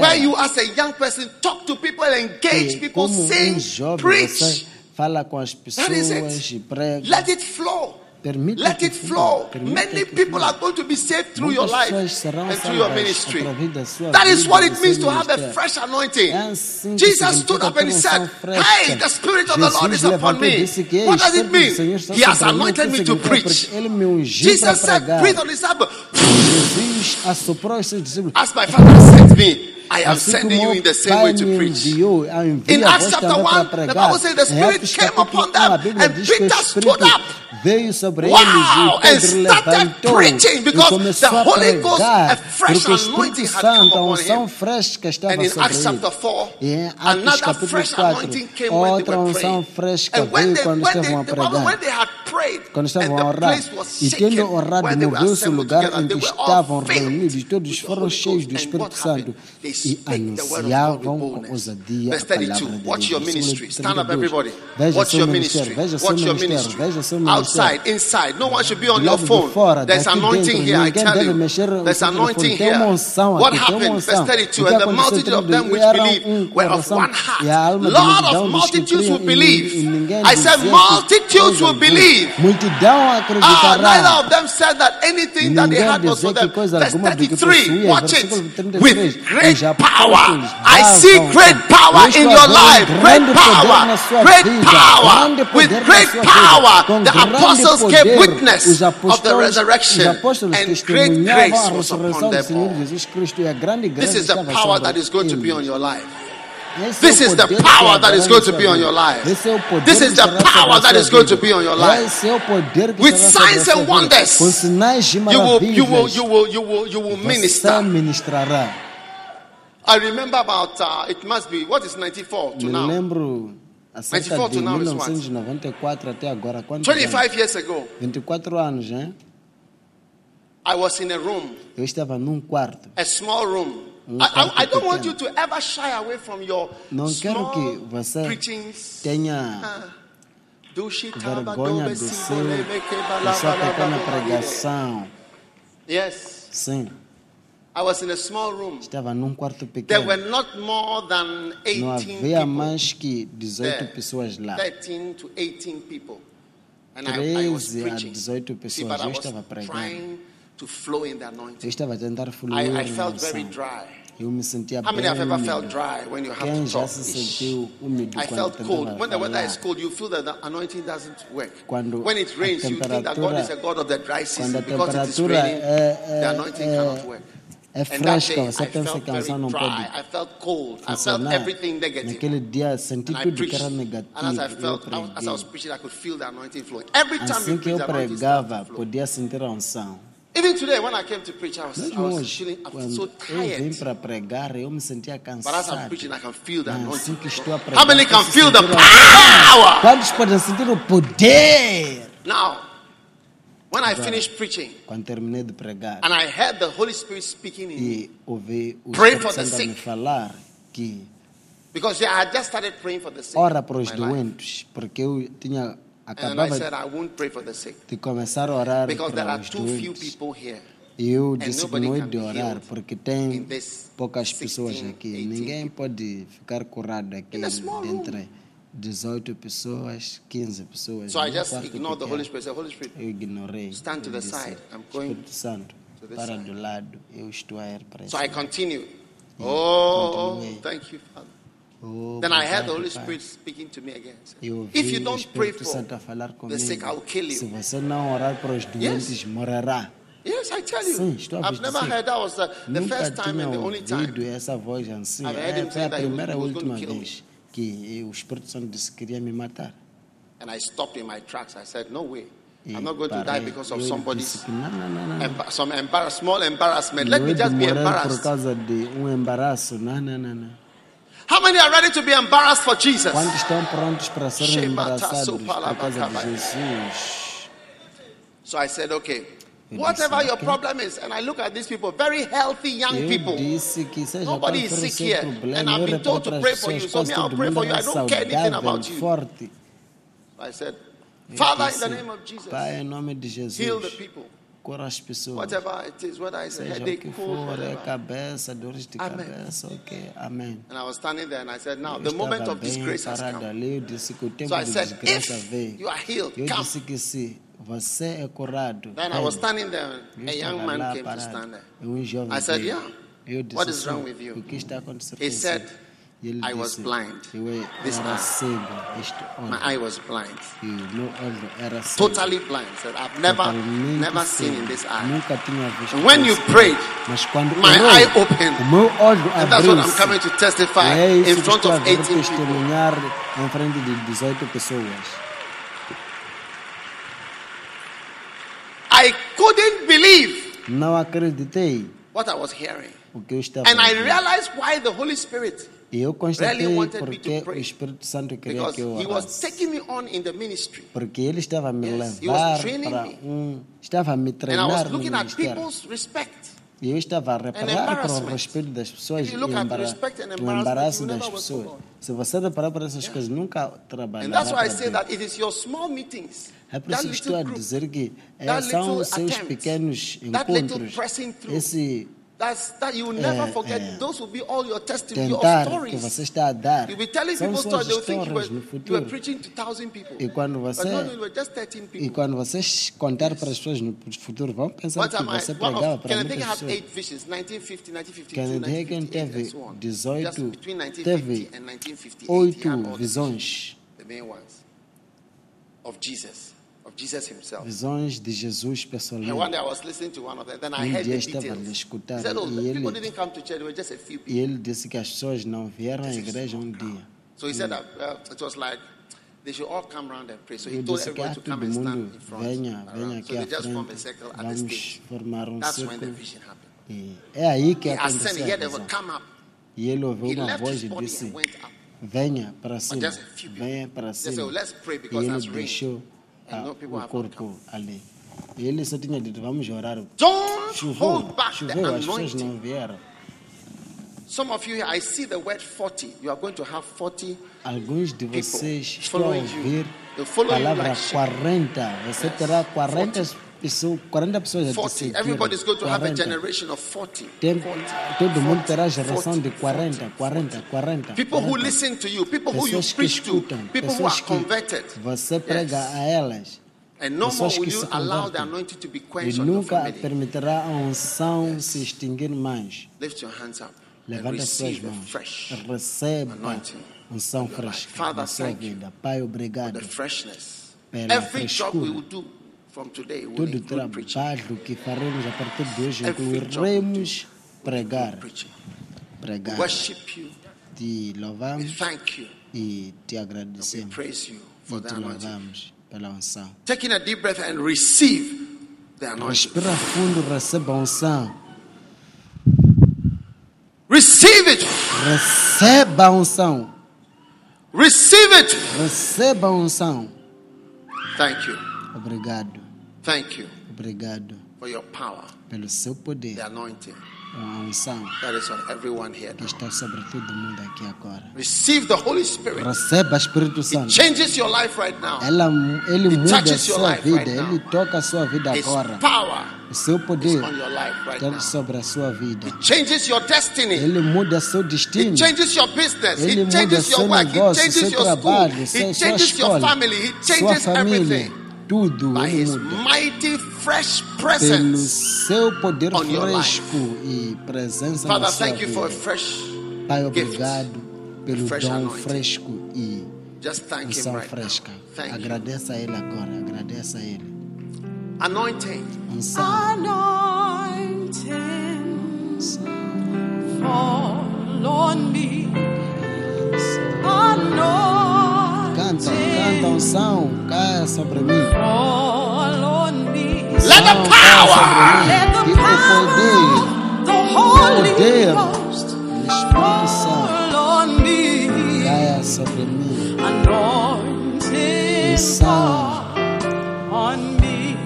Where you, as a young person, talk to people, engage people, sing, preach. That is it. Let it flow. Permite Let it flow. Many people are going to be saved through your life and through your ministry. That is what it means to have a fresh anointing. Jesus stood up and he said, Hey, the Spirit of the Lord is upon me. What does it mean? He has anointed me to preach. Jesus said, Breathe on the Sabbath. As my Father sent me. I am sending you in the same way to preach. In Acts chapter 1, the Bible says the Spirit came upon them and Peter stood up veio sobre wow! eles e Pedro levantou e começou a pregar porque o Espírito Santo, a unção fresca estava sobre ele. E em Atos capítulo 4, outra unção fresca veio quando estavam a pregar. Quando estavam a orar e tendo orado moveu se o lugar em que estavam reunidos e todos foram cheios do Espírito Santo e anunciavam com ousadia a palavra de Deus. Stand up everybody. Watch your ministry. Watch your ministry. Outside, inside, no one should be on your phone. Fora, There's anointing here, I tell you. There's anointing here. What happened? Verse 32, and the multitude of them which believed were of one heart. Lord of multitudes will believe. I said multitudes will believe believe. Ah, neither of them said that anything that they had was for them. Verse 33, watch it. With great power. I see great power in your life. Great power. Great power. With great power, the apostles gave witness of the resurrection. And great grace was upon them all. This is the power that is going to be on your life. This is the power that is going to be on your life. This is the power that is going to be on your life. With signs and wonders, you will, you will, you will, you will, you will minister. I remember about uh, it must be what is 94 to now. 94 to now is what? 25 years ago. 24 anos. I was in a room. Eu estava num quarto. A small room. I, I, don't want you to ever shy away from your Não quero que você tenha vergonha do seu, da sua pequena pregação. Yes. Sim. I was in a small room. Estava num quarto pequeno. There were not more than 18 Não havia mais que 18 there. pessoas lá. 13 to 18 people. And 13 I, I a 18 pessoas. See, Eu estava pregando. Eu estava tentando fluir I, I felt very dry. How many have ever felt dry when you have to talk? I felt cold. When the weather is cold, you feel that the anointing doesn't work. When it rains, you think that God is a God of the dry season. Because it is raining, the anointing cannot work. And that day, I felt very dry. I felt cold. I felt everything negative. And I preached. And as I felt, as I was preaching, I could feel the anointing flowing. Every time you preach, the anointing flowing. Even today, when I came to preach, I was, Mesmo I was hoje, feeling so tired. Eu vim para pregar, eu me sentia cansado. But as I'm preaching, I can feel that. Mas assim que estou a pregar, How many can feel the power? Assim. Quantos podem sentir o poder? Now, when I finished preaching, quando terminei de pregar, and I heard the Holy Spirit speaking in ouvi o pray for the sick. falar que Because I had just started praying for the sick. Ora para os doentes, porque eu tinha Acabava de começar a orar para os doentes. E eu disse que não é de orar, porque tem poucas pessoas aqui. Ninguém pode ficar curado aqui dentro. 18 pessoas, 15 pessoas. So I just ignored the Holy Spirit. Holy Spirit. Eu ignorei. Stand to the side. I'm going Espírito Santo, para do lado. Eu estou a ir para So I continue. Oh, thank you, Father. Then I heard the Holy Spirit speaking to me again. Said, if you don't pray for the sick, I will kill you. Yes. Yes, I tell you. I've never heard that was uh, the, the first time and the only time. I've heard him say that he was, going to kill me. And I stopped in my tracks. I said, no way. I'm not going to die because of somebody's emba- some embar- small embarrassment. Let me just be embarrassed. How many are ready to be embarrassed for Jesus? Quantos estão prontos para serem embaraçados por causa de. Jesus? So I said, okay, whatever your problem is, and I look at these people, very healthy young people. disse que seja Nobody is sick here. And I've been told to pray for you. So me, I'll pray for you. I don't care anything about you. I said, Father, in the name of Jesus, Pai, em nome de Jesus, heal the people. Cura as pessoas. Whatever it is, whether it's Seja o headache, que cold, for, é whatever. cabeça, dores de Amém. cabeça, ok, amém. And I was standing there and I said, now Eu the moment of disgrace has come. ali, eu disse que o tempo So I de said, desgraça veio. you are healed, Eu come. disse que se você é curado, Then I was standing there and a young man came to stand there. Um jovem I said, yeah. Eu disse, What is wrong with you?" O que está acontecendo He said, ele "I was disse, blind. Eu This era eye. cego, este My olho. eye was blind. E o meu olho era cego. Totally blind. Said, I've never, Totalmente never seen cego. in this eye. Nunca tinha visto And when you isso. prayed, Mas quando my orou, eye opened. o meu olho And that's what I'm abriu-se. coming to testify E é isso in que front estou a of vir 18 people. testemunhar em frente de 18 pessoas. I couldn't believe Não acreditei what I was hearing. o que eu estava And I ouvindo. realized why the Holy Spirit, E eu constatei porque o Espírito Santo queria que eu he was orasse. taking me on in the ministry. Porque ele estava me Yes, levar para um... Estava me treinar no ministério. E eu estava a reparar para o respeito das pessoas e o embaraço das pessoas. Se você reparar para essas coisas, nunca trabalhará para Deus. É por isso que estou a dizer que é, são os seus pequenos encontros, esse that's, that you will never É, forget. é. Those will be all your testimony, your tentar que stories. você está a dar. You'll be telling São people stories, they'll think you were, you were preaching to thousand people. E quando But você no, no, you were just 13 people. e quando vocês contar para as pessoas no futuro, vão pensar One que I, você one pregava of, para Kenneth muitas Hagin had pessoas. eight visions, 1950, 1952, Kenneth Hagin 1958, and teve so on. 18 Just between 1950 teve and 1958, he oito had visões, the main ones of Jesus, Jesus himself. visões de Jesus And one pessoalmente. day I was listening to one of them, then I Um heard dia the estava a details. lhe He escutar said, Oh, e people ele, didn't come to church, there were just a few e ele disse que as pessoas não vieram à igreja um dia. So he said that uh, it was like they should all come around and pray. So he told everyone to come and stand in front. venha, venha So they just formed a circle at the stage. um That's when the vision happened. É aí que aconteceu. E ele ouviu uma voz e disse, venha para cima, venha para cima. "Oh, let's pray E because ele that's rain." deixou And ah, no people o have not corpo ali. E ele só tinha dito, vamos orar. Don't Choveu, hold back the choveu, as pessoas anointing. não vieram. Some of you here, I see the word 40. You are going to have 40. Alguns de People vocês estão a following you. ouvir They'll follow a you palavra like sheep. 40. Você Yes, terá 40 pessoas, 40 pessoas a te 40. seguir. Everybody's going to have a 40. generation of 40. Tem- 40. todo mundo 40, terá geração 40, de 40, 40, 40. People who 40. listen to you, people who you preach to, people who are converted. você prega Yes. a elas. And no more pessoas will que you se allow the convertem. anointing to be E quenched on your nunca permitirá a unção se extinguir mais. Lift your hands up Levanta as suas mãos. fresh, Receba anointing unção fresca Father, na sua vida. Pai, the obrigado. freshness. Pela Every job we frescura. will do Todo preaching. trabalho que faremos a partir de hoje incluiremos pregar. Pregar. Worship you. Te louvamos e te agradecemos. E te louvamos pela unção. Taking a deep breath and receive the anointing. Respira fundo, receba a unção. Receive it. Receba a unção. Receive it. Receba a unção. Thank you. Obrigado. Thank you Obrigado for your power, pelo seu poder, the anointing a unção that is on everyone here. que está sobre todo mundo aqui agora. Receive the Holy Spirit. Receba Espírito It Santo. changes your life right now. Ela, ele It muda a touches your sua life vida, right now. ele toca a sua vida His agora. power O seu poder está sobre a sua vida. Changes your destiny. Ele muda seu destino. It changes your business. Ele It muda changes seu. It negócio, changes seu trabalho, It sua changes your escola, family. It sua changes família. Tudo By ele His muda. mighty, fresh Pelo presence. seu poder on your life. fresco e presença Father, na sua thank you for a vida. fresh Pai, gift. obrigado pelo fresh dom anointing. fresco e Just thank Him unção right fresca. now. Thank you. Agradeça a Ele agora, agradeça a Ele. Anointing. Unção, Anointing fall on me. Canta, canta, Anointing unção, caia sobre mim. fall on me. Let the Unção, caia power. Let sobre the mim. Que o poder, power, the Holy poder Ghost do Espírito Santo fall on me. caia sobre mim. Anointing Unção. fall on me.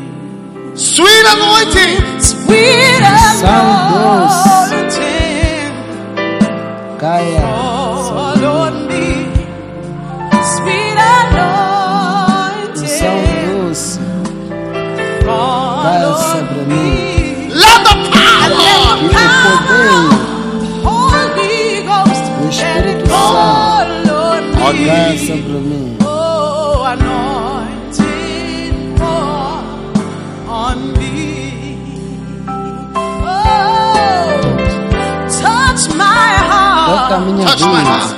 Sweet anointing. Sweet doce. anointing Caia on caia me. sobre mim. Oh, anointing fall on me. Oh, touch my Toca heart, minha touch my heart.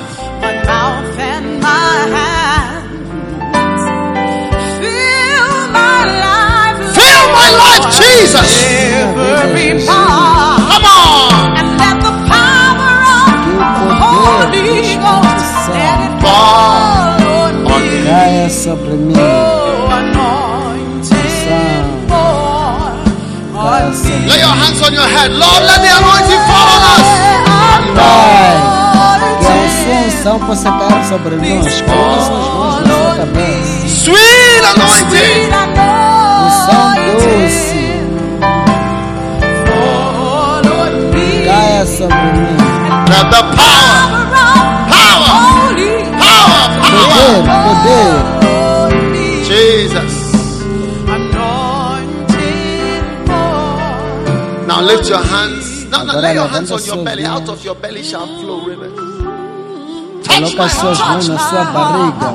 my mouth and my hands. Fill my life, Fill my life, Jesus. every part. Caia sobre mim. Oh, anointing fall on me. Lay your hands on your head. Lord, let the anointing fall on us. Pai, que a Anointing unção possa cair sobre nós. Coloque suas mãos na sua cabeça. Sweet anointing. Sweet Unção doce anointing fall on me. caia sobre mim. Let the power, Power of power, Holy power, Poder, power. poder. Now lift your hands. Now, now Agora lay your hands on your belly. Out of your belly shall flow rivers. Touch my suas heart. mãos na sua barriga.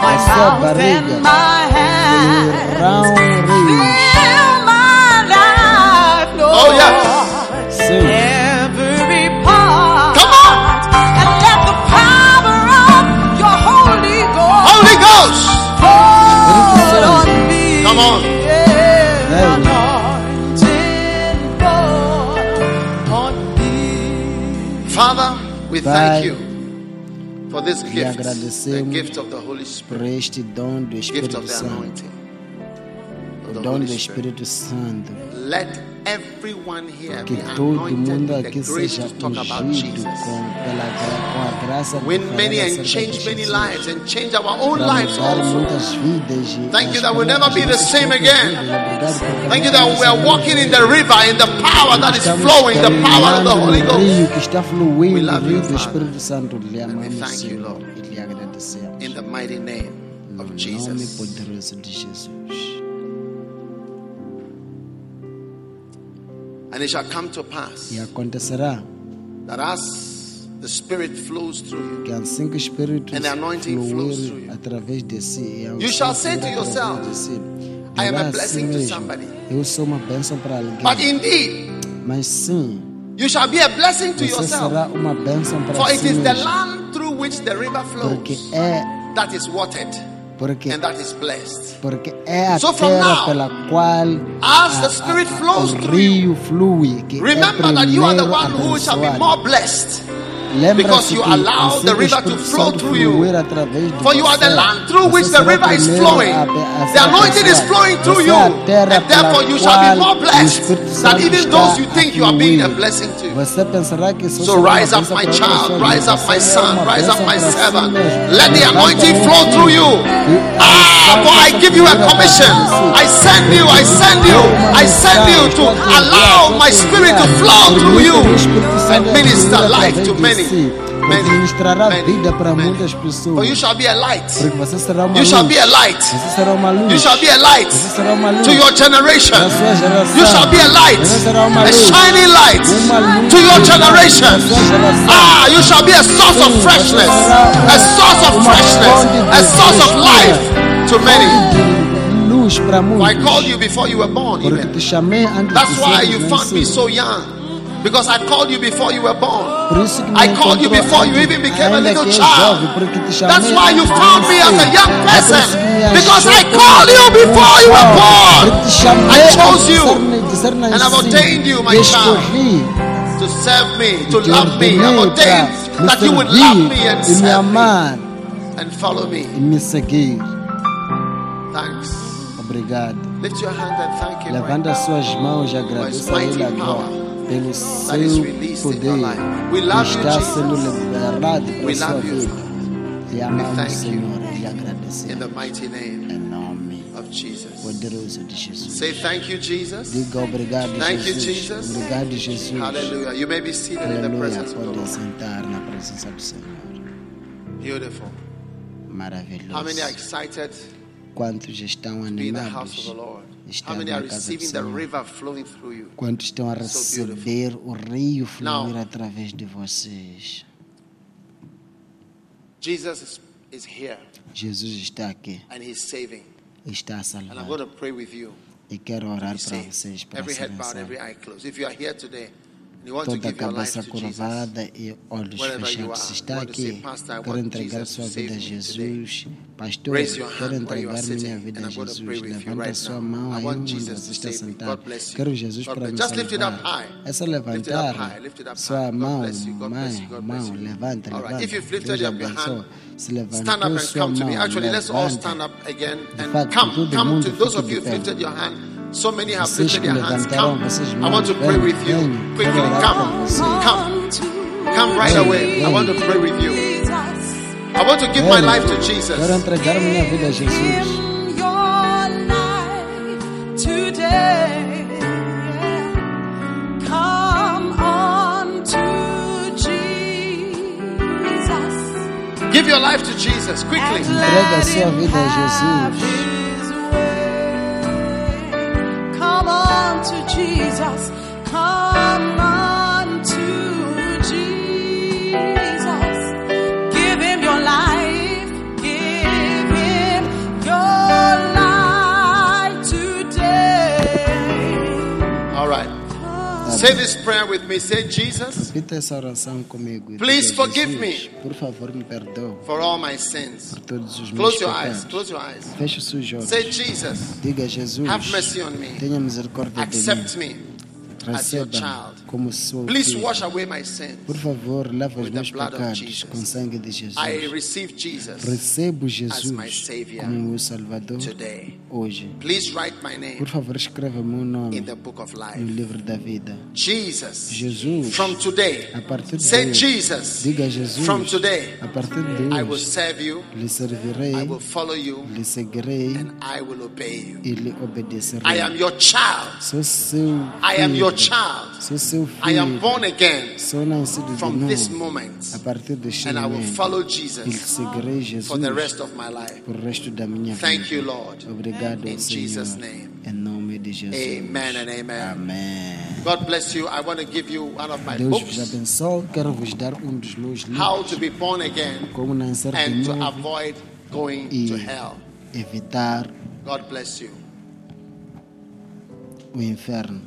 My Na sua mouth and barriga. my hands. Rão rios. Fill my life, Lord. Oh, yes. Sim. Every part. Come on. We thank you for this gift, the gift of the Holy Spirit, este dom do gift of the anointing. Of the dom do Spirit. Espírito Santo. Let Que todo anointed mundo the aqui seja talk about ungido Jesus. com, pela, com a graça de Win many and change many lives and change our own lives muitas vidas e Thank you that we'll never be the same again. vidas. Obrigado porque Thank you that we are walking in the river in the power that is flowing, the power of the Holy Ghost. que está We love you, do. Espírito Santo. Lhe And we amamos, thank you, Lord. In the mighty name of Jesus. And it shall come to pass acontecerá that as the Spirit flows through you, que assim que o Espírito And the anointing flows through you. através de si, e a You eh, shall say to yourself, I am a blessing to somebody. Eu sou uma bênção para alguém. but indeed, Mas sim, you shall be a blessing to yourself. será uma bênção para For it si is the land through which the river Porque flows é, that is watered porque, and that is blessed. porque é a So from terra now, pela qual As the Spirit a- a- flows o through you, rio flui, que remember é that you are the one who shall be more blessed. Because you allow the river to flow through you. fluir através de For you are the land through which the river is flowing. The anointing is flowing through you. é a terra And therefore you shall be more blessed Espírito than even those you think you are being a blessing to. Você pensará que So só será uma rise up, my child, rise up, my son, rise up, my servant. Let the anointing flow through you. A Ah, for I give you a commission. através de si. I send you, I send you, I send you to allow my spirit to flow through you and minister life to many. Many, vida para many. muitas pessoas. For you shall be a light. Porque você será uma You shall be a light. Você será uma luz. You shall be a light Você será uma luz. to your generation. Da sua geração. You shall be a light, Você será uma a shining light Uma luz to your generation. sua geração. Ah, you shall be a source of freshness, a source of freshness, a source of life to many. luz para I called you before you were born. Porque te chamei antes That's why you found me so young. Because I called you before you were born. Por isso que me I called you before you even became a little child. jovem, porque te chamei That's why you found me as a young person. isso que me Because I called you before you were born. Porque te chamei I chose you. ser- de ser And I've ordained you, my child. To serve me, to love me. I've ordained that you would love me and serve me and follow me. Thanks. Obrigado. Lift your hand and thank him. Levanta as suas mãos e agradeça a Ele agora that is seu released in poder your life. We que love you, está Jesus. sendo liberado para We a sua love you, vida. Te We amamos, thank Senhor, you e lhe in agradecemos. the mighty name Em nome of Jesus. poderoso de Jesus. Say thank you, Jesus. Diga obrigado, Thank you, Jesus. Jesus. Obrigado, Jesus. Hallelujah. You may be seated in the Aleluia. presence of the Pode Lord. sentar na presença do Senhor. Beautiful. Maravilhoso. How many are excited Quantos estão to be in the house animados? Are na casa do receiving the Senhor. river flowing through you? Quantos estão a receber o rio fluir através de vocês? Jesus está aqui, and he's saving. está a And I'm salvar. going to pray with you. E quero orar para vocês, para Every head Toda a cabeça curvada e olhos fechados. está aqui, "Pastor, I quero entregar sua vida a Jesus. Pastor, quero entregar minha vida a Jesus. Levanta sua mão aí onde você está sentado. Quero Jesus para me salvar. É só levantar sua mão, mãe, mão, levanta, levanta. Deus abençoe. Se levantou sua mão, levanta. stand up again and fact, come. todo mundo you de pé. Lifted your hand. So many have Vocês lifted que their hands. Come. I want to pray with you. Quickly, come. Come. Come right away. I want to pray with you. I want to give my life to Quero Jesus. entregar minha vida a Jesus. Your life today. Come on to Jesus. Give your life to Jesus quickly. Entrega a sua vida a Jesus. Jesus. Come on to Jesus. Give him your life. Give him your life today. All right. Say this prayer with me. Say, Jesus, Repita essa oração comigo. Please diga, forgive Jesus, Por favor, me perdoe for all my sins. por todos os meus Close your eyes. Close your eyes. Feche os seus olhos. Say, Jesus, Diga Jesus, have mercy on me. tenha misericórdia de Accept mim. me Receba child. como seu Please filho. wash away my sins. Por favor, lava os with the meus blood of pecados Jesus. com sangue de Jesus. I receive Jesus Recebo as my Jesus Savior como meu Salvador today. hoje. Please write my name Por favor, escreva meu nome in the book of no life. livro da vida. Jesus, Jesus, from today, a partir de say hoje, Jesus, diga Jesus, from today, a partir de I will hoje, serve you, lhe servirei, I will follow you, lhe seguirei and I will obey you. e lhe obedecerei. I am your child. Sou seu I am your filho. Child. I am born again Sou nascido de from this moment, A partir deste and I will follow Jesus for the rest of my life. por resto da minha Thank you, Lord. In Jesus' name. Em nome de Jesus. Amen and amen. amen. God bless you. I want to give you one of my Deus books, abençoe. Quero vos dar um dos meus How to be born again Como nascer de and to avoid going to hell. evitar God bless you. o inferno.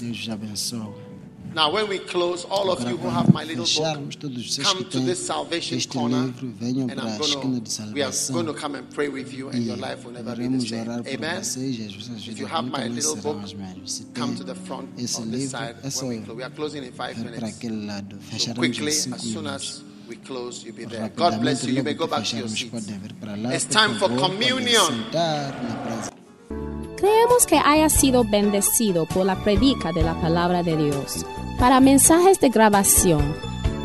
Deus vos abençoe. Now, when we close, all of Agora, you who have my quando little fecharmos, book, todos vocês come que to têm this salvation este corner, livro, venham and para a I'm esquina going de to, we are salvação. going to come and pray with you, and E your life will never be the iremos same. orar por Amen. vocês e as vossas If vidas you have nunca my mais little serão book, as mesmas. Se Come tem to the front esse on this livro, side é só when we close. We are closing in five vir para minutes. aquele lado. So Fecharemos quickly, em as cinco soon minutos. as we close, you'll be there. God bless Rapidamente, you. You may logo go que back to your fecharmos, seats. podem vir para lá. It's por time for favor, podem communion. Creemos que haya sido bendecido por la predica de la palabra de Dios. Para mensajes de grabación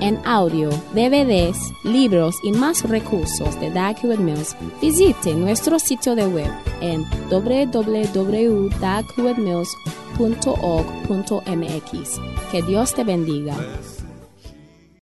en audio, DVDs, libros y más recursos de Dark Mills, visite nuestro sitio de web en www.darkwoodmills.org.mx. Que Dios te bendiga.